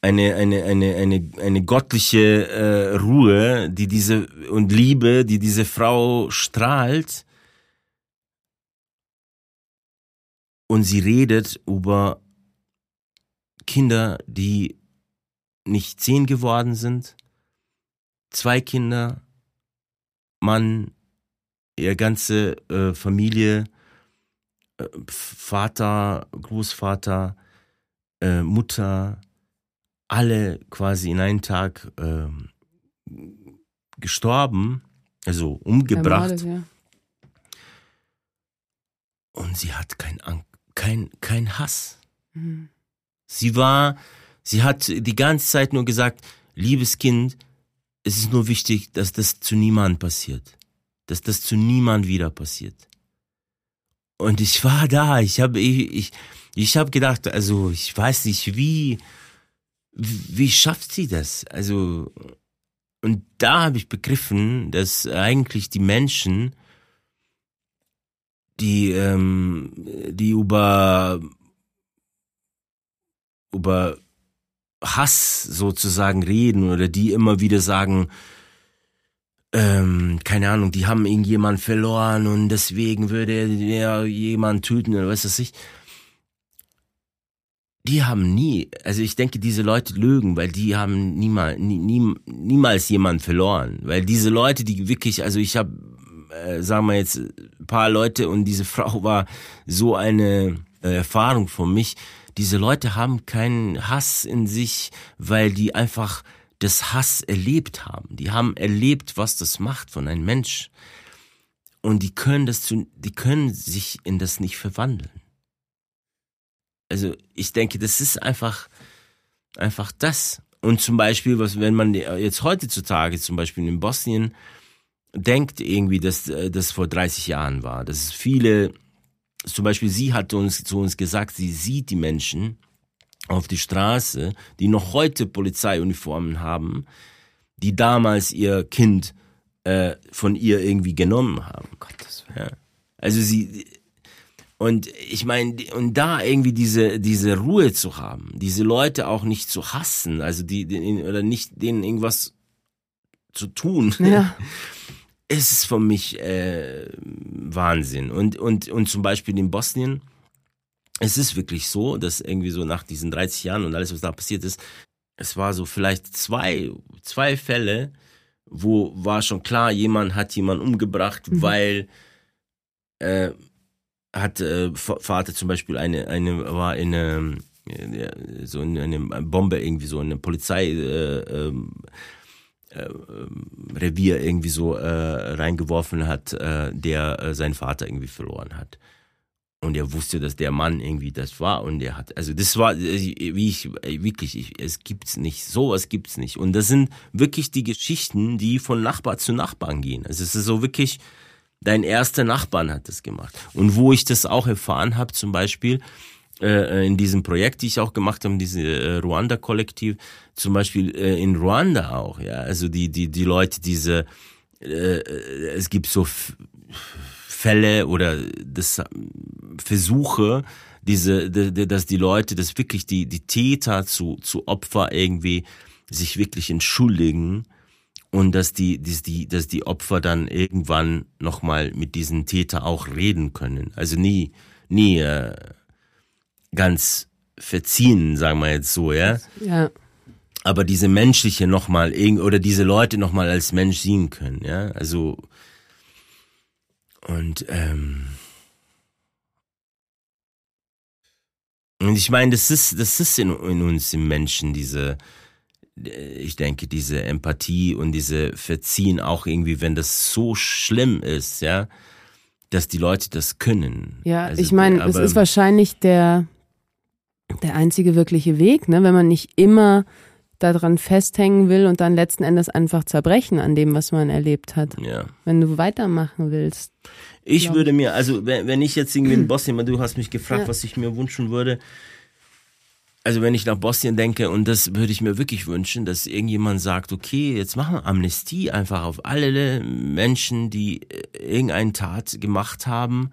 eine, eine, eine, eine, eine göttliche äh, Ruhe, die diese und Liebe, die diese Frau strahlt. Und sie redet über Kinder, die nicht zehn geworden sind, zwei Kinder, Mann, ihre ganze äh, Familie, äh, Vater, Großvater, äh, Mutter, alle quasi in einem Tag äh, gestorben, also umgebracht. Ermordet, ja. Und sie hat kein, kein, kein Hass. Mhm. Sie war, sie hat die ganze Zeit nur gesagt, liebes Kind, es ist nur wichtig, dass das zu niemand passiert. Dass das zu niemand wieder passiert. Und ich war da, ich habe ich, ich, ich habe gedacht, also ich weiß nicht, wie, wie schafft sie das? Also, und da habe ich begriffen, dass eigentlich die Menschen, die, ähm, die über über Hass sozusagen reden oder die immer wieder sagen, ähm, keine Ahnung, die haben irgendjemand verloren und deswegen würde er jemand töten oder was weiß ich. Die haben nie, also ich denke, diese Leute lügen, weil die haben niemals, nie, nie, niemals jemand verloren. Weil diese Leute, die wirklich, also ich habe, äh, sagen wir jetzt, ein paar Leute und diese Frau war so eine äh, Erfahrung für mich, diese Leute haben keinen Hass in sich, weil die einfach das Hass erlebt haben. Die haben erlebt, was das macht von einem Mensch. Und die können das zu, die können sich in das nicht verwandeln. Also ich denke, das ist einfach, einfach das. Und zum Beispiel, was, wenn man jetzt heutzutage zum Beispiel in Bosnien denkt irgendwie, dass das vor 30 Jahren war, dass viele zum Beispiel sie hat uns zu uns gesagt, sie sieht die Menschen auf die Straße, die noch heute Polizeiuniformen haben, die damals ihr Kind äh, von ihr irgendwie genommen haben. Gottes Willen. Ja. Also sie und ich meine und da irgendwie diese diese Ruhe zu haben, diese Leute auch nicht zu hassen, also die, die oder nicht denen irgendwas zu tun. Ja. es ist für mich äh, Wahnsinn. Und, und, und zum Beispiel in Bosnien, es ist wirklich so, dass irgendwie so nach diesen 30 Jahren und alles, was da passiert ist, es war so vielleicht zwei, zwei Fälle, wo war schon klar, jemand hat jemanden umgebracht, mhm. weil äh, hat äh, Vater zum Beispiel eine, eine war in, ähm, so eine Bombe irgendwie so eine Polizei äh, ähm, äh, Revier irgendwie so äh, reingeworfen hat, äh, der äh, seinen Vater irgendwie verloren hat. Und er wusste, dass der Mann irgendwie das war und er hat, also das war, äh, wie ich, äh, wirklich, ich, es gibt's nicht, sowas gibt's nicht. Und das sind wirklich die Geschichten, die von Nachbar zu Nachbarn gehen. Also es ist so wirklich, dein erster Nachbarn hat das gemacht. Und wo ich das auch erfahren habe, zum Beispiel, äh, in diesem Projekt, die ich auch gemacht habe, diese äh, Ruanda-Kollektiv, zum Beispiel äh, in Ruanda auch, ja, also die, die, die Leute, diese, äh, es gibt so Fälle oder das Versuche, diese, dass die Leute, dass wirklich die, die Täter zu, zu Opfer irgendwie sich wirklich entschuldigen und dass die, dass die, dass die Opfer dann irgendwann nochmal mit diesen Täter auch reden können. Also nie, nie äh, ganz verziehen, sagen wir jetzt so, ja. Ja. Aber diese menschliche nochmal, oder diese Leute nochmal als Mensch sehen können, ja. Also, und, ähm, und ich meine, das ist, das ist in, in uns im Menschen, diese, ich denke, diese Empathie und diese Verziehen auch irgendwie, wenn das so schlimm ist, ja, dass die Leute das können. Ja, also, ich meine, es ist wahrscheinlich der, der einzige wirkliche Weg, ne? wenn man nicht immer daran festhängen will und dann letzten Endes einfach zerbrechen an dem, was man erlebt hat. Ja. Wenn du weitermachen willst. Ich würde mir, also wenn, ich jetzt irgendwie in Bosnien, du hast mich gefragt, ja. was ich mir wünschen würde. Also wenn ich nach Bosnien denke, und das würde ich mir wirklich wünschen, dass irgendjemand sagt, okay, jetzt machen wir Amnestie einfach auf alle Menschen, die äh, irgendeine Tat gemacht haben,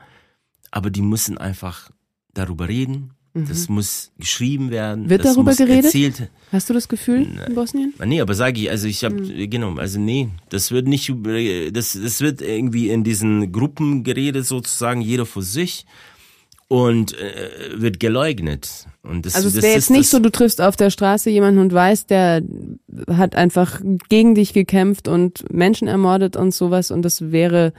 aber die müssen einfach darüber reden, das mhm. muss geschrieben werden. Wird das darüber geredet? Erzählt. Hast du das Gefühl in Bosnien? Nee, aber sage ich, also ich habe mhm. genau, also nee, das wird nicht das das wird irgendwie in diesen Gruppen geredet sozusagen, jeder für sich und äh, wird geleugnet. Und das, also es wäre jetzt nicht so, du triffst auf der Straße jemanden und weißt, der hat einfach gegen dich gekämpft und Menschen ermordet und sowas und das wäre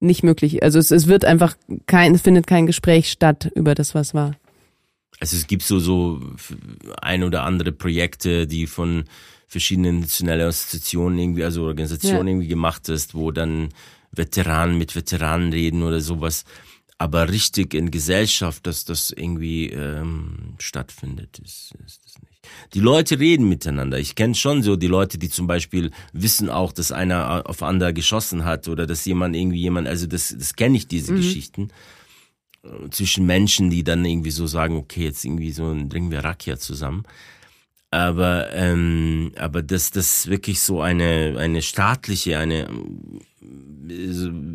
nicht möglich. Also es, es wird einfach kein, es findet kein Gespräch statt über das, was war. Also es gibt so, so ein oder andere Projekte, die von verschiedenen nationalen Institutionen irgendwie, also Organisationen ja. irgendwie gemacht ist, wo dann Veteranen mit Veteranen reden oder sowas. Aber richtig in Gesellschaft, dass das irgendwie ähm, stattfindet, ist, ist das nicht. Die Leute reden miteinander. Ich kenne schon so die Leute, die zum Beispiel wissen auch, dass einer auf andere geschossen hat oder dass jemand irgendwie jemand, also das, das kenne ich diese mhm. Geschichten zwischen Menschen, die dann irgendwie so sagen, okay, jetzt irgendwie so trinken wir Rakia zusammen. Aber ähm, aber dass das wirklich so eine eine staatliche, eine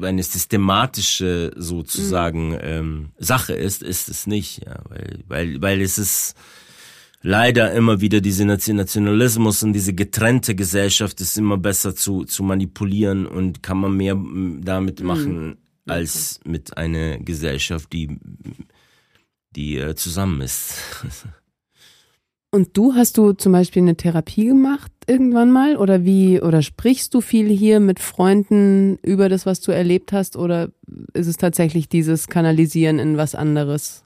eine systematische sozusagen mhm. ähm, Sache ist, ist es nicht, ja, weil weil weil es ist leider immer wieder diese Nationalismus und diese getrennte Gesellschaft ist immer besser zu zu manipulieren und kann man mehr damit mhm. machen. Mhm als mit einer Gesellschaft, die, die äh, zusammen ist. Und du hast du zum Beispiel eine Therapie gemacht irgendwann mal oder wie oder sprichst du viel hier mit Freunden über das, was du erlebt hast oder ist es tatsächlich dieses Kanalisieren in was anderes?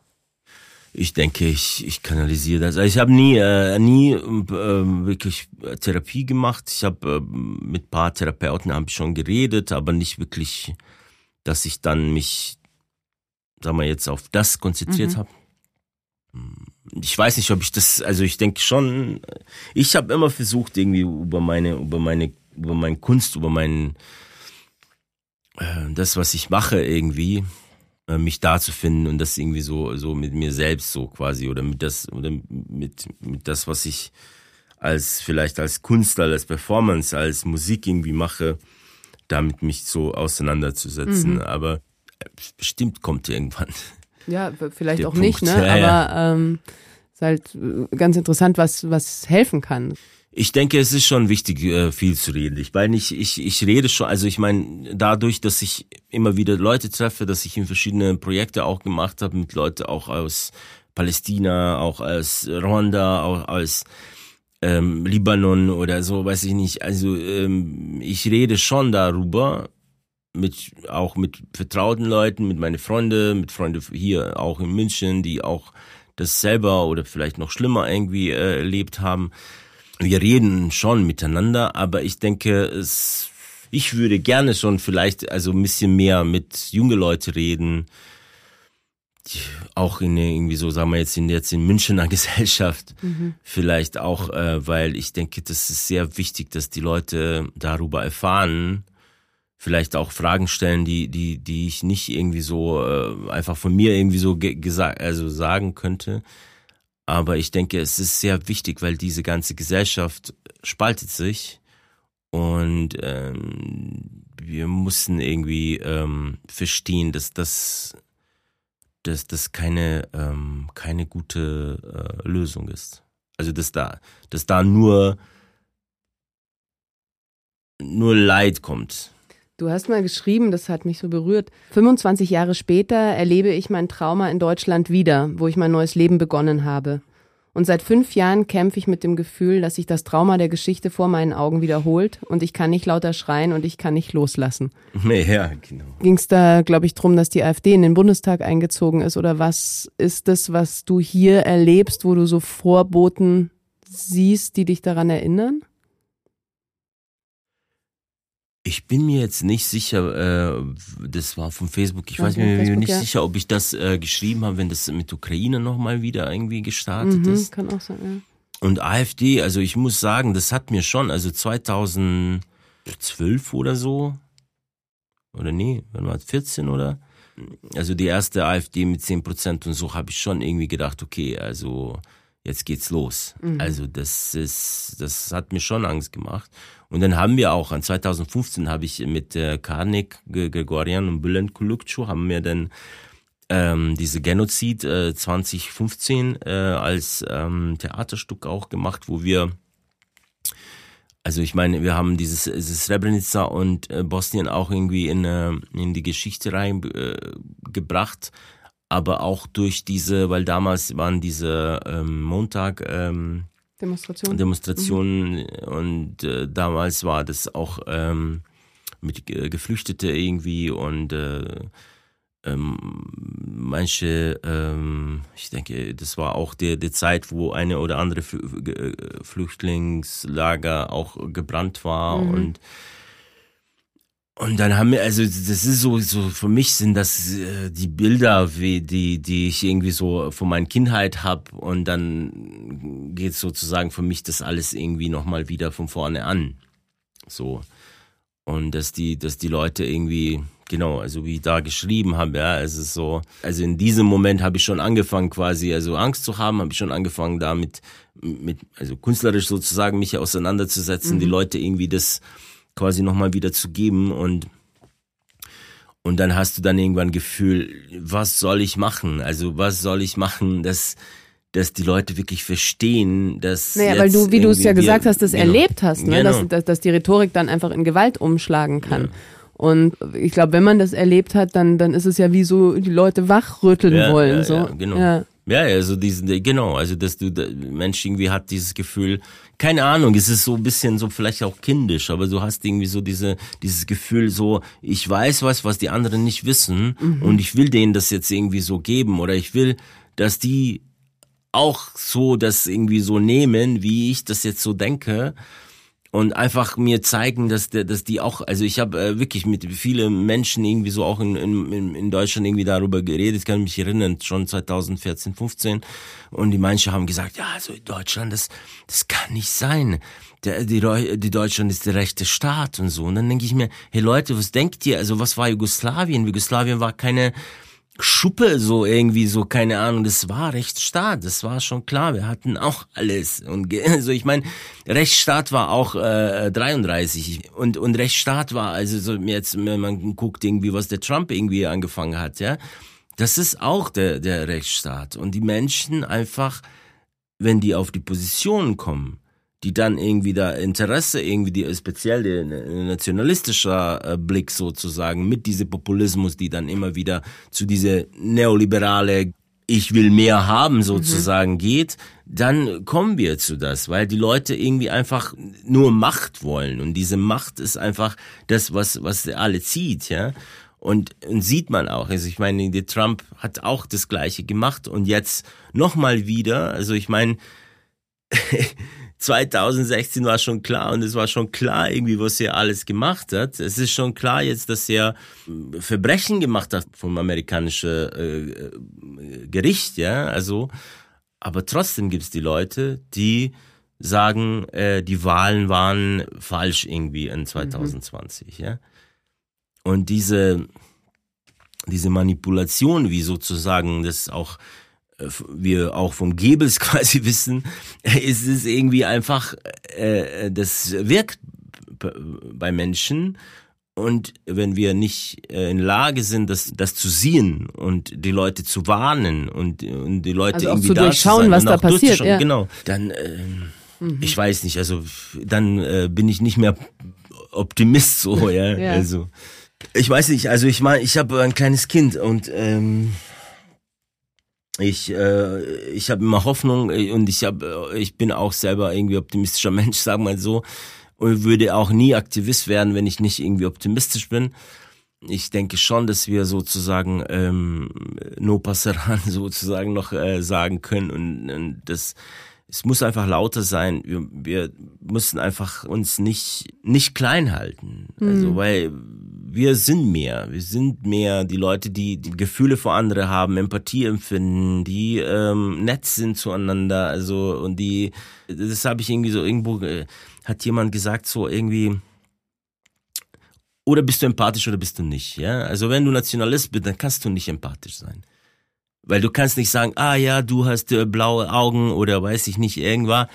Ich denke, ich, ich kanalisiere das. Also ich habe nie, äh, nie äh, wirklich Therapie gemacht. Ich habe äh, mit paar Therapeuten habe ich schon geredet, aber nicht wirklich dass ich dann mich, sagen wir jetzt, auf das konzentriert mhm. habe. Ich weiß nicht, ob ich das, also ich denke schon, ich habe immer versucht, irgendwie über meine, über meine, über meine Kunst, über mein, äh, das, was ich mache, irgendwie, äh, mich da zu finden und das irgendwie so, so mit mir selbst so quasi oder mit das, oder mit, mit das, was ich als, vielleicht als Künstler, als Performance, als Musik irgendwie mache, damit mich so auseinanderzusetzen. Mhm. Aber äh, bestimmt kommt irgendwann. Ja, vielleicht auch Punkt. nicht, ne? Ja, Aber ähm, ist halt äh, ganz interessant, was, was helfen kann. Ich denke, es ist schon wichtig, äh, viel zu reden. Ich meine, ich, ich, ich rede schon, also ich meine, dadurch, dass ich immer wieder Leute treffe, dass ich in verschiedene Projekte auch gemacht habe, mit Leuten auch aus Palästina, auch aus Rwanda, auch aus ähm, Libanon oder so, weiß ich nicht. Also ähm, ich rede schon darüber, mit auch mit vertrauten Leuten, mit meinen Freunden, mit Freunden hier auch in München, die auch das selber oder vielleicht noch schlimmer irgendwie äh, erlebt haben. Wir reden schon miteinander, aber ich denke, es, ich würde gerne schon vielleicht also ein bisschen mehr mit junge Leute reden, auch in irgendwie so, sagen wir jetzt in jetzt in Münchener Gesellschaft, mhm. vielleicht auch, äh, weil ich denke, das ist sehr wichtig, dass die Leute darüber erfahren, vielleicht auch Fragen stellen, die die die ich nicht irgendwie so äh, einfach von mir irgendwie so gesagt also sagen könnte. Aber ich denke, es ist sehr wichtig, weil diese ganze Gesellschaft spaltet sich und ähm, wir müssen irgendwie ähm, verstehen, dass das dass das keine ähm, keine gute äh, Lösung ist. Also dass da dass da nur nur Leid kommt. Du hast mal geschrieben, das hat mich so berührt. 25 Jahre später erlebe ich mein Trauma in Deutschland wieder, wo ich mein neues Leben begonnen habe. Und seit fünf Jahren kämpfe ich mit dem Gefühl, dass sich das Trauma der Geschichte vor meinen Augen wiederholt und ich kann nicht lauter schreien und ich kann nicht loslassen. Ja, genau. Ging es da, glaube ich, drum, dass die AfD in den Bundestag eingezogen ist oder was ist das, was du hier erlebst, wo du so Vorboten siehst, die dich daran erinnern? Ich bin mir jetzt nicht sicher, äh, das war von Facebook, ich weiß mir Facebook, nicht ja. sicher, ob ich das äh, geschrieben habe, wenn das mit Ukraine nochmal wieder irgendwie gestartet mhm, ist. Kann auch sein, ja. Und AfD, also ich muss sagen, das hat mir schon, also 2012 oder so, oder nee, wann war 14 oder? Also die erste AfD mit 10 Prozent und so habe ich schon irgendwie gedacht, okay, also jetzt geht's los. Mhm. Also das ist, das hat mir schon Angst gemacht. Und dann haben wir auch, an 2015 habe ich mit äh, Karnik, Gregorian und Bülent Kulukcu haben wir dann ähm, diese Genozid äh, 2015 äh, als ähm, Theaterstück auch gemacht, wo wir also ich meine, wir haben dieses, dieses Srebrenica und äh, Bosnien auch irgendwie in, äh, in die Geschichte reingebracht. Äh, aber auch durch diese, weil damals waren diese ähm, Montag ähm, Demonstrationen, Demonstrationen mhm. und äh, damals war das auch ähm, mit äh, Geflüchtete irgendwie und äh, ähm, manche, ähm, ich denke, das war auch die, die Zeit, wo eine oder andere Flüchtlingslager auch gebrannt war mhm. und und dann haben wir, also das ist so, so für mich sind das äh, die Bilder, wie die, die ich irgendwie so von meiner Kindheit hab und dann geht sozusagen für mich das alles irgendwie nochmal wieder von vorne an. So. Und dass die, dass die Leute irgendwie, genau, also wie ich da geschrieben habe, ja, es ist so, also in diesem Moment habe ich schon angefangen quasi, also Angst zu haben, habe ich schon angefangen damit, mit, also künstlerisch sozusagen mich auseinanderzusetzen, mhm. die Leute irgendwie das quasi nochmal wieder zu geben und und dann hast du dann irgendwann Gefühl, was soll ich machen? Also was soll ich machen, dass dass die Leute wirklich verstehen, dass naja, weil du, wie du es ja gesagt hast, das genau, erlebt hast, ne? Genau. dass, dass, dass die Rhetorik dann einfach in Gewalt umschlagen kann. Ja. Und ich glaube, wenn man das erlebt hat, dann, dann ist es ja wie so, die Leute wachrütteln ja, wollen. Ja, so. Ja, genau. Ja. Ja, also diesen, genau, also dass du, der Mensch irgendwie hat dieses Gefühl, keine Ahnung, es ist so ein bisschen so vielleicht auch kindisch, aber du hast irgendwie so diese, dieses Gefühl so, ich weiß was, was die anderen nicht wissen mhm. und ich will denen das jetzt irgendwie so geben oder ich will, dass die auch so das irgendwie so nehmen, wie ich das jetzt so denke und einfach mir zeigen, dass dass die auch, also ich habe äh, wirklich mit vielen Menschen irgendwie so auch in, in, in Deutschland irgendwie darüber geredet, ich kann mich erinnern, schon 2014, 15 und die manche haben gesagt, ja, also Deutschland, das, das kann nicht sein. Der, die, die Deutschland ist der rechte Staat und so. Und dann denke ich mir, hey Leute, was denkt ihr? Also was war Jugoslawien? Jugoslawien war keine Schuppe so irgendwie so keine Ahnung. Das war Rechtsstaat das war schon klar. Wir hatten auch alles. Und also ich meine Rechtsstaat war auch äh, 33 und und Rechtsstaat war also so jetzt wenn man guckt irgendwie was der Trump irgendwie angefangen hat ja. Das ist auch der der Rechtsstaat. Und die Menschen einfach wenn die auf die Positionen kommen die dann irgendwie da Interesse irgendwie die speziell der nationalistischer äh, Blick sozusagen mit diesem Populismus, die dann immer wieder zu diese neoliberale ich will mehr haben sozusagen mhm. geht, dann kommen wir zu das, weil die Leute irgendwie einfach nur Macht wollen und diese Macht ist einfach das, was was alle zieht, ja. Und, und sieht man auch. Also ich meine, der Trump hat auch das Gleiche gemacht und jetzt nochmal wieder. Also ich meine, 2016 war schon klar und es war schon klar irgendwie, was er alles gemacht hat. Es ist schon klar jetzt, dass er äh, Verbrechen gemacht hat vom amerikanischen äh, Gericht, ja, also, aber trotzdem gibt es die Leute, die sagen, äh, die Wahlen waren falsch irgendwie in 2020, mhm. ja. Und diese, diese Manipulation, wie sozusagen das auch äh, wir auch vom Goebbels quasi wissen, ist es irgendwie einfach, äh, das wirkt bei Menschen. Und wenn wir nicht äh, in Lage sind, das, das zu sehen und die Leute zu warnen und, und die Leute also irgendwie zu da durchschauen, zu sein, was da passiert, ja. genau, dann, äh, mhm. ich weiß nicht, also dann äh, bin ich nicht mehr Optimist so, ja, ja. also ich weiß nicht, also ich meine, ich habe ein kleines Kind und ähm, ich äh, ich habe immer Hoffnung äh, und ich habe äh, ich bin auch selber irgendwie optimistischer Mensch, sagen wir mal so und würde auch nie Aktivist werden, wenn ich nicht irgendwie optimistisch bin. Ich denke schon, dass wir sozusagen ähm, no passeran sozusagen noch äh, sagen können und, und das es muss einfach lauter sein. Wir, wir müssen einfach uns nicht nicht klein halten. Also, mhm. Also weil wir sind mehr. Wir sind mehr die Leute, die, die Gefühle für andere haben, Empathie empfinden, die ähm, nett sind zueinander. Also und die, das habe ich irgendwie so irgendwo äh, hat jemand gesagt so irgendwie. Oder bist du empathisch oder bist du nicht? Ja, also wenn du Nationalist bist, dann kannst du nicht empathisch sein. Weil du kannst nicht sagen, ah ja, du hast äh, blaue Augen oder weiß ich nicht, irgendwas.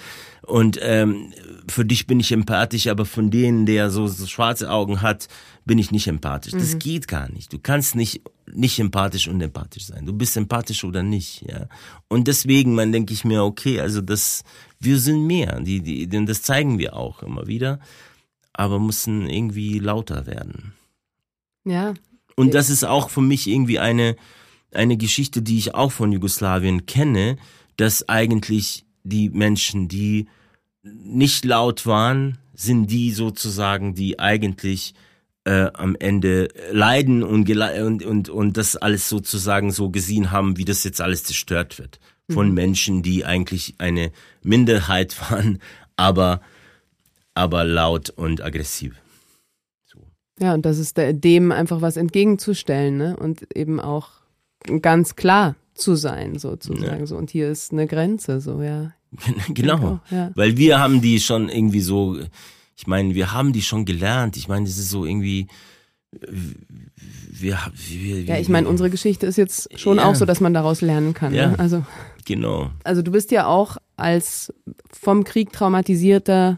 Und ähm, für dich bin ich empathisch, aber von denen, der so, so schwarze Augen hat, bin ich nicht empathisch. Mhm. Das geht gar nicht. Du kannst nicht nicht empathisch und empathisch sein. Du bist empathisch oder nicht, ja. Und deswegen, man denke ich mir, okay, also das, wir sind mehr, die, die, denn das zeigen wir auch immer wieder, aber müssen irgendwie lauter werden. Ja. Und das ist auch für mich irgendwie eine, eine Geschichte, die ich auch von Jugoslawien kenne, dass eigentlich die Menschen, die nicht laut waren, sind die sozusagen, die eigentlich äh, am Ende leiden und, und, und, und das alles sozusagen so gesehen haben, wie das jetzt alles zerstört wird. Von mhm. Menschen, die eigentlich eine Minderheit waren, aber, aber laut und aggressiv. So. Ja, und das ist dem einfach was entgegenzustellen, ne? Und eben auch ganz klar zu sein, sozusagen. Ja. So. Und hier ist eine Grenze, so, ja. genau. Auch, ja. Weil wir haben die schon irgendwie so, ich meine, wir haben die schon gelernt. Ich meine, es ist so irgendwie, wir, wir, ja, ich meine, unsere Geschichte ist jetzt schon ja. auch so, dass man daraus lernen kann. Ja, ne? Also, genau. Also du bist ja auch als vom Krieg traumatisierter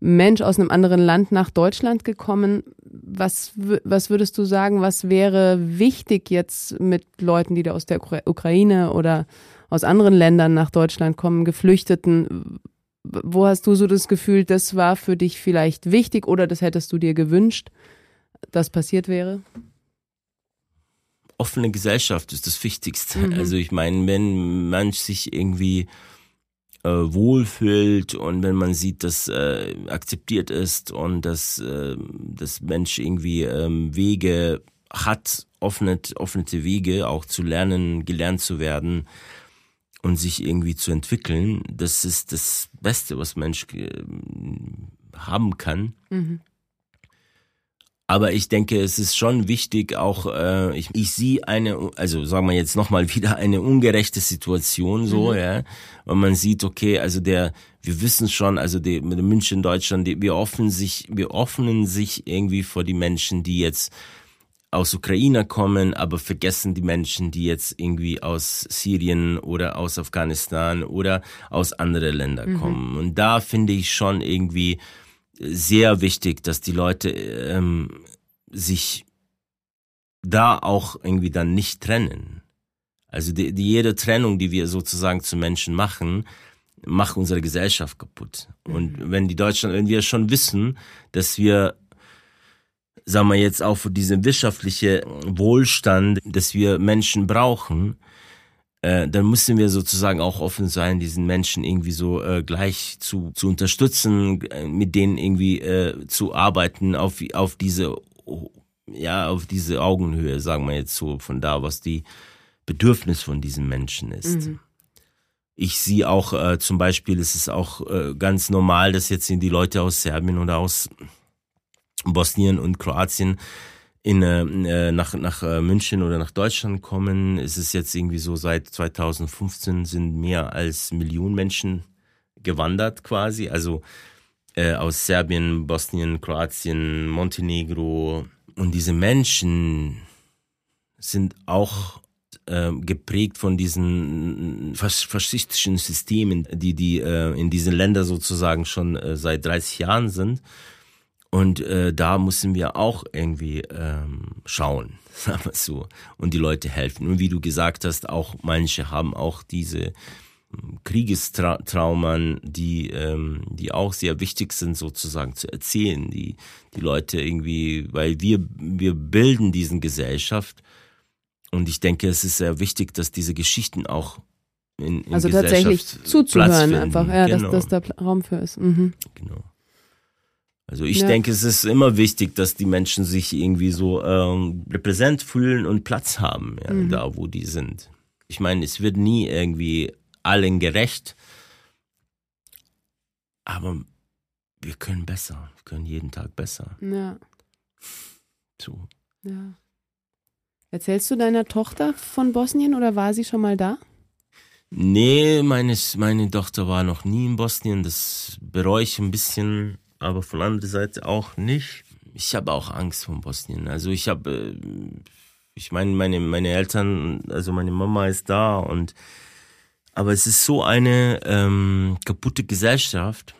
Mensch aus einem anderen Land nach Deutschland gekommen. Was, was würdest du sagen, was wäre wichtig jetzt mit Leuten, die da aus der Ukraine oder aus anderen Ländern nach Deutschland kommen, Geflüchteten? Wo hast du so das Gefühl, das war für dich vielleicht wichtig oder das hättest du dir gewünscht, dass passiert wäre? Offene Gesellschaft ist das Wichtigste. Mhm. Also ich meine, wenn man sich irgendwie äh, wohlfühlt und wenn man sieht, dass äh, akzeptiert ist und dass äh, das Mensch irgendwie ähm, Wege hat, offnet, offnete Wege auch zu lernen, gelernt zu werden und sich irgendwie zu entwickeln, das ist das Beste, was Mensch äh, haben kann. Mhm. Aber ich denke, es ist schon wichtig, auch äh, ich, ich sehe eine, also sagen wir jetzt nochmal wieder eine ungerechte Situation so, mhm. ja, weil man sieht, okay, also der, wir wissen schon, also die, mit München, Deutschland, die, wir öffnen sich, wir öffnen sich irgendwie vor die Menschen, die jetzt aus Ukraine kommen, aber vergessen die Menschen, die jetzt irgendwie aus Syrien oder aus Afghanistan oder aus anderen Ländern mhm. kommen. Und da finde ich schon irgendwie sehr wichtig, dass die Leute ähm, sich da auch irgendwie dann nicht trennen. Also die, die, jede Trennung, die wir sozusagen zu Menschen machen, macht unsere Gesellschaft kaputt. Und mhm. wenn die Deutschland, wenn wir schon wissen, dass wir, sagen wir jetzt auch für diesen wirtschaftlichen Wohlstand, dass wir Menschen brauchen, äh, dann müssen wir sozusagen auch offen sein, diesen Menschen irgendwie so äh, gleich zu, zu unterstützen, äh, mit denen irgendwie äh, zu arbeiten auf, auf diese ja, auf diese Augenhöhe, sagen wir jetzt so, von da, was die Bedürfnis von diesen Menschen ist. Mhm. Ich sehe auch äh, zum Beispiel, es ist auch äh, ganz normal, dass jetzt die Leute aus Serbien oder aus Bosnien und Kroatien in, äh, nach, nach äh, München oder nach Deutschland kommen. Es ist jetzt irgendwie so, seit 2015 sind mehr als Millionen Menschen gewandert quasi. Also äh, aus Serbien, Bosnien, Kroatien, Montenegro. Und diese Menschen sind auch äh, geprägt von diesen fas faschistischen Systemen, die, die äh, in diesen Ländern sozusagen schon äh, seit 30 Jahren sind. Und äh, da müssen wir auch irgendwie ähm, schauen, sagen wir so, und die Leute helfen. Und wie du gesagt hast, auch manche haben auch diese ähm, Kriegestraumen, die, ähm, die auch sehr wichtig sind, sozusagen zu erzählen. Die, die Leute irgendwie, weil wir, wir bilden diesen Gesellschaft. Und ich denke, es ist sehr wichtig, dass diese Geschichten auch in, in also tatsächlich zuzuhören einfach, ja, genau. dass, dass da Raum für ist. Mhm. Genau. Also ich ja. denke, es ist immer wichtig, dass die Menschen sich irgendwie so ähm, repräsent fühlen und Platz haben, ja, mhm. da wo die sind. Ich meine, es wird nie irgendwie allen gerecht, aber wir können besser, wir können jeden Tag besser. Ja. So. Ja. Erzählst du deiner Tochter von Bosnien oder war sie schon mal da? Nee, meine, meine Tochter war noch nie in Bosnien. Das bereue ich ein bisschen aber von anderer Seite auch nicht. Ich habe auch Angst vor Bosnien. Also ich habe, äh, ich meine, meine, meine Eltern, also meine Mama ist da und aber es ist so eine ähm, kaputte Gesellschaft.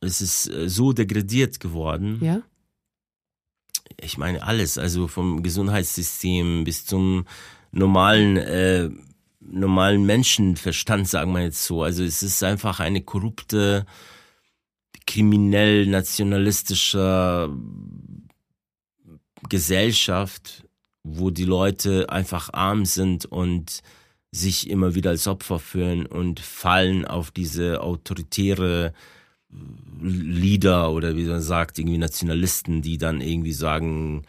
Es ist äh, so degradiert geworden. Ja. Ich meine alles, also vom Gesundheitssystem bis zum normalen äh, normalen Menschenverstand, sagen wir jetzt so. Also es ist einfach eine korrupte kriminell nationalistischer Gesellschaft, wo die Leute einfach arm sind und sich immer wieder als Opfer fühlen und fallen auf diese autoritäre Leader oder wie man sagt, irgendwie Nationalisten, die dann irgendwie sagen,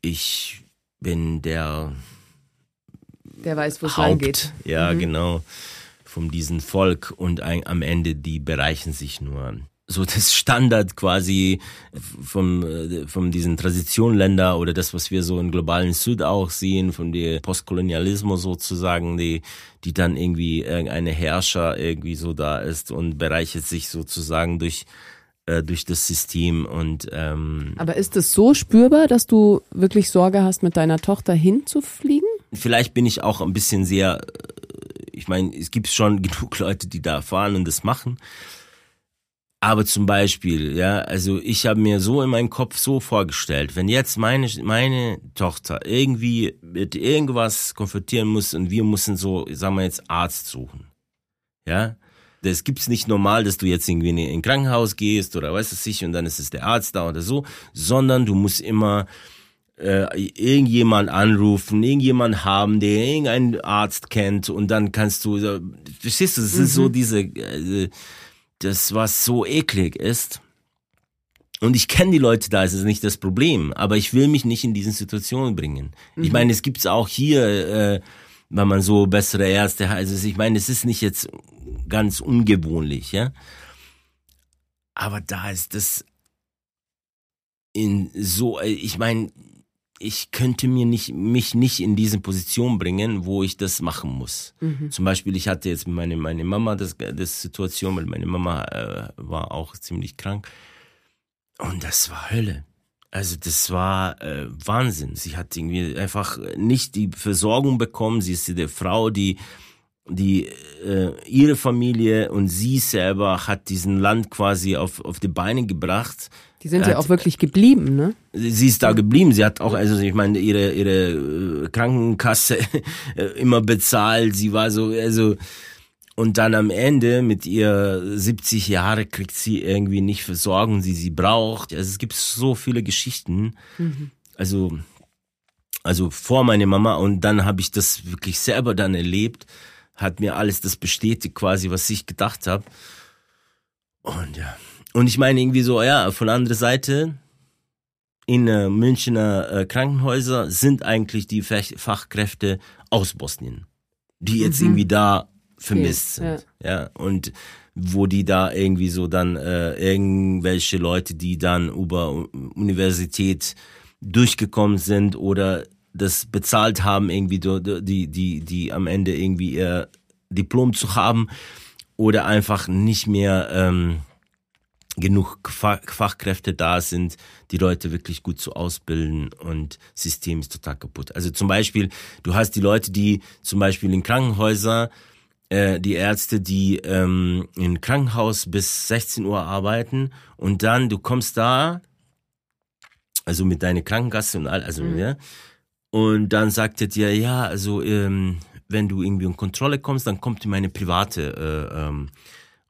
ich bin der der weiß, wo es lang geht. Ja, mhm. genau. Von diesem Volk und ein, am Ende die bereichen sich nur so das Standard quasi vom, äh, von diesen Transitionländer oder das, was wir so im globalen Süd auch sehen, von der Postkolonialismus sozusagen, die, die dann irgendwie irgendeine Herrscher irgendwie so da ist und bereichert sich sozusagen durch äh, durch das System und ähm, aber ist es so spürbar, dass du wirklich Sorge hast, mit deiner Tochter hinzufliegen? Vielleicht bin ich auch ein bisschen sehr, äh, ich meine, es gibt schon genug Leute, die da fahren und das machen. Aber zum Beispiel, ja, also ich habe mir so in meinem Kopf so vorgestellt, wenn jetzt meine, meine Tochter irgendwie mit irgendwas konfrontieren muss und wir müssen so, sagen wir jetzt, Arzt suchen. Ja, das gibt's nicht normal, dass du jetzt irgendwie in ein Krankenhaus gehst oder weißt du sich und dann ist es der Arzt da oder so, sondern du musst immer äh, irgendjemand anrufen, irgendjemand haben, der irgendeinen Arzt kennt und dann kannst du, äh, verstehst du, es mhm. ist so diese äh, das, was so eklig ist. Und ich kenne die Leute da, es ist nicht das Problem. Aber ich will mich nicht in diese Situation bringen. Mhm. Ich meine, es gibt's auch hier, äh, wenn man so bessere Ärzte hat. Also ich meine, es ist nicht jetzt ganz ungewohnlich, ja. Aber da ist das in so, äh, ich meine, ich könnte mir nicht, mich nicht in diese Position bringen, wo ich das machen muss. Mhm. Zum Beispiel, ich hatte jetzt meine, meine Mama das, das Situation, weil meine Mama äh, war auch ziemlich krank. Und das war Hölle. Also das war äh, Wahnsinn. Sie hat irgendwie einfach nicht die Versorgung bekommen. Sie ist die Frau, die die äh, ihre Familie und sie selber hat diesen Land quasi auf auf die Beine gebracht die sind ja auch wirklich geblieben, ne? Sie ist da geblieben. Sie hat auch, also ich meine, ihre ihre äh, Krankenkasse immer bezahlt. Sie war so, also und dann am Ende mit ihr 70 Jahre kriegt sie irgendwie nicht Versorgung, sie sie braucht. Also es gibt so viele Geschichten. Mhm. Also also vor meiner Mama und dann habe ich das wirklich selber dann erlebt, hat mir alles das bestätigt quasi, was ich gedacht habe. Und ja, und ich meine irgendwie so, ja, von der anderen Seite, in äh, Münchner äh, Krankenhäuser sind eigentlich die Fach Fachkräfte aus Bosnien, die jetzt mhm. irgendwie da vermisst okay, sind. Ja. ja. Und wo die da irgendwie so dann äh, irgendwelche Leute, die dann über Universität durchgekommen sind oder das bezahlt haben, irgendwie die, die, die am Ende irgendwie ihr Diplom zu haben oder einfach nicht mehr ähm, genug Fachkräfte da sind, die Leute wirklich gut zu ausbilden und System ist total kaputt. Also zum Beispiel, du hast die Leute, die zum Beispiel in Krankenhäuser, äh, die Ärzte, die ähm, im Krankenhaus bis 16 Uhr arbeiten und dann du kommst da, also mit deiner Krankenkasse und all, also mhm. ja, und dann sagt er dir, ja, also ähm, wenn du irgendwie in Kontrolle kommst, dann kommt in meine private äh, ähm,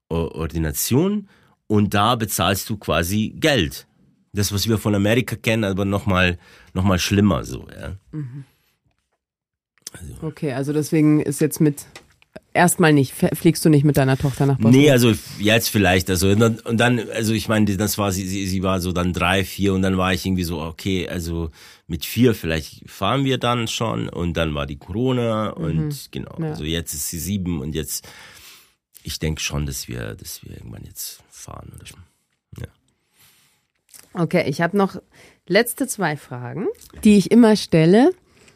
Ordination und da bezahlst du quasi Geld. Das, was wir von Amerika kennen, aber nochmal noch mal schlimmer so, ja. Mhm. Also. Okay, also deswegen ist jetzt mit erstmal nicht, fliegst du nicht mit deiner Tochter nach Bosnien? Nee, also jetzt vielleicht, also und dann, also ich meine, das war sie, sie, war so dann drei, vier und dann war ich irgendwie so, okay, also mit vier vielleicht fahren wir dann schon und dann war die Corona und mhm. genau, ja. also jetzt ist sie sieben und jetzt, ich denke schon, dass wir, dass wir irgendwann jetzt fahren oder schon. Ja. Okay, ich habe noch letzte zwei Fragen, die ich immer stelle.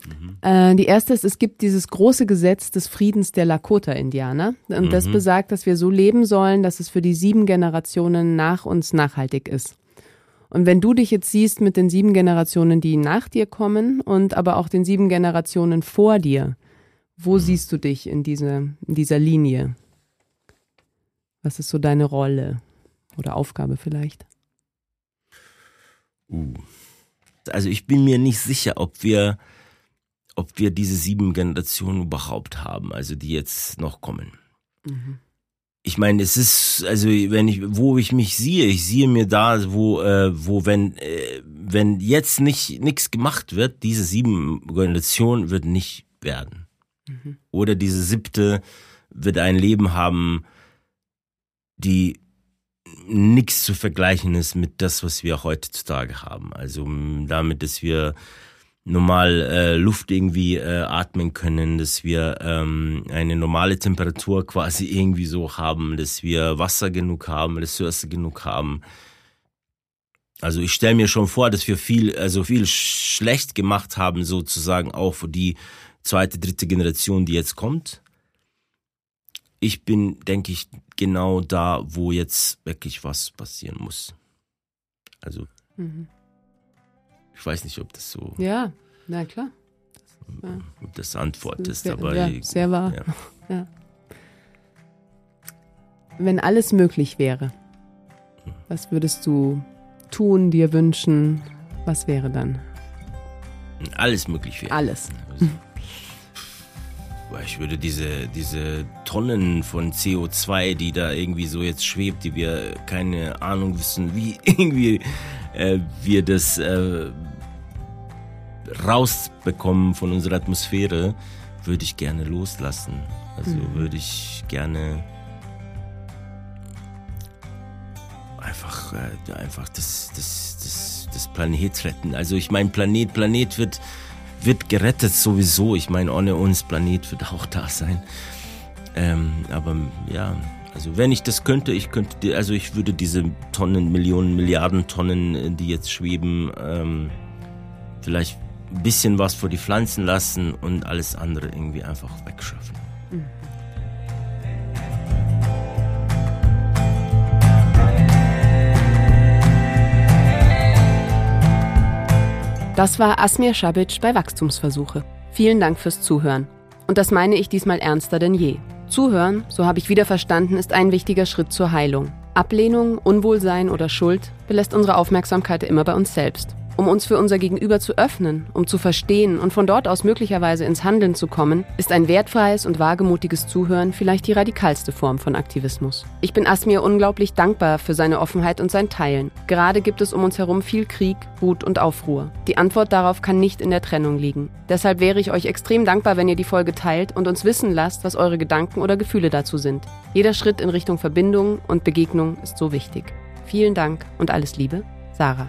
Mhm. Äh, die erste ist, es gibt dieses große Gesetz des Friedens der Lakota-Indianer. Und mhm. das besagt, dass wir so leben sollen, dass es für die sieben Generationen nach uns nachhaltig ist. Und wenn du dich jetzt siehst mit den sieben Generationen, die nach dir kommen und aber auch den sieben Generationen vor dir, wo mhm. siehst du dich in, diese, in dieser Linie? Was ist so deine Rolle oder Aufgabe vielleicht? Uh. Also ich bin mir nicht sicher, ob wir, ob wir diese sieben Generationen überhaupt haben, also die jetzt noch kommen. Mhm ich meine, es ist, also wenn ich, wo ich mich sehe, ich sehe mir da, wo, äh, wo wenn, äh, wenn jetzt nicht nichts gemacht wird, diese sieben Generation wird nicht werden. Mhm. Oder diese siebte wird ein Leben haben, die nichts zu vergleichen ist mit das, was wir heutzutage haben. Also damit, dass wir normal äh, Luft irgendwie äh, atmen können, dass wir ähm, eine normale Temperatur quasi irgendwie so haben, dass wir Wasser genug haben, Ressourcen genug haben. Also ich stelle mir schon vor, dass wir viel, also viel schlecht gemacht haben, sozusagen auch für die zweite, dritte Generation, die jetzt kommt. Ich bin, denke ich, genau da, wo jetzt wirklich was passieren muss. Also mhm. Ich weiß nicht, ob das so. Ja, na klar. Das, ja. das Antwort ist sehr, dabei. Ja, sehr wahr. Ja. ja. Wenn alles möglich wäre, was würdest du tun, dir wünschen? Was wäre dann? Alles möglich wäre. Alles. Also, ich würde diese, diese Tonnen von CO2, die da irgendwie so jetzt schwebt, die wir keine Ahnung wissen, wie irgendwie äh, wir das äh, rausbekommen von unserer Atmosphäre, würde ich gerne loslassen. Also mhm. würde ich gerne einfach, äh, einfach das, das, das, das Planet retten. Also ich meine, Planet, Planet wird, wird gerettet sowieso. Ich meine, ohne uns Planet wird auch da sein. Ähm, aber ja, also wenn ich das könnte, ich könnte, also ich würde diese Tonnen, Millionen, Milliarden Tonnen, äh, die jetzt schweben, ähm, vielleicht ein bisschen was für die Pflanzen lassen und alles andere irgendwie einfach wegschaffen. Das war Asmir Shabic bei Wachstumsversuche. Vielen Dank fürs Zuhören. Und das meine ich diesmal ernster denn je. Zuhören, so habe ich wieder verstanden, ist ein wichtiger Schritt zur Heilung. Ablehnung, Unwohlsein oder Schuld belässt unsere Aufmerksamkeit immer bei uns selbst. Um uns für unser Gegenüber zu öffnen, um zu verstehen und von dort aus möglicherweise ins Handeln zu kommen, ist ein wertfreies und wagemutiges Zuhören vielleicht die radikalste Form von Aktivismus. Ich bin Asmir unglaublich dankbar für seine Offenheit und sein Teilen. Gerade gibt es um uns herum viel Krieg, Wut und Aufruhr. Die Antwort darauf kann nicht in der Trennung liegen. Deshalb wäre ich euch extrem dankbar, wenn ihr die Folge teilt und uns wissen lasst, was eure Gedanken oder Gefühle dazu sind. Jeder Schritt in Richtung Verbindung und Begegnung ist so wichtig. Vielen Dank und alles Liebe, Sarah.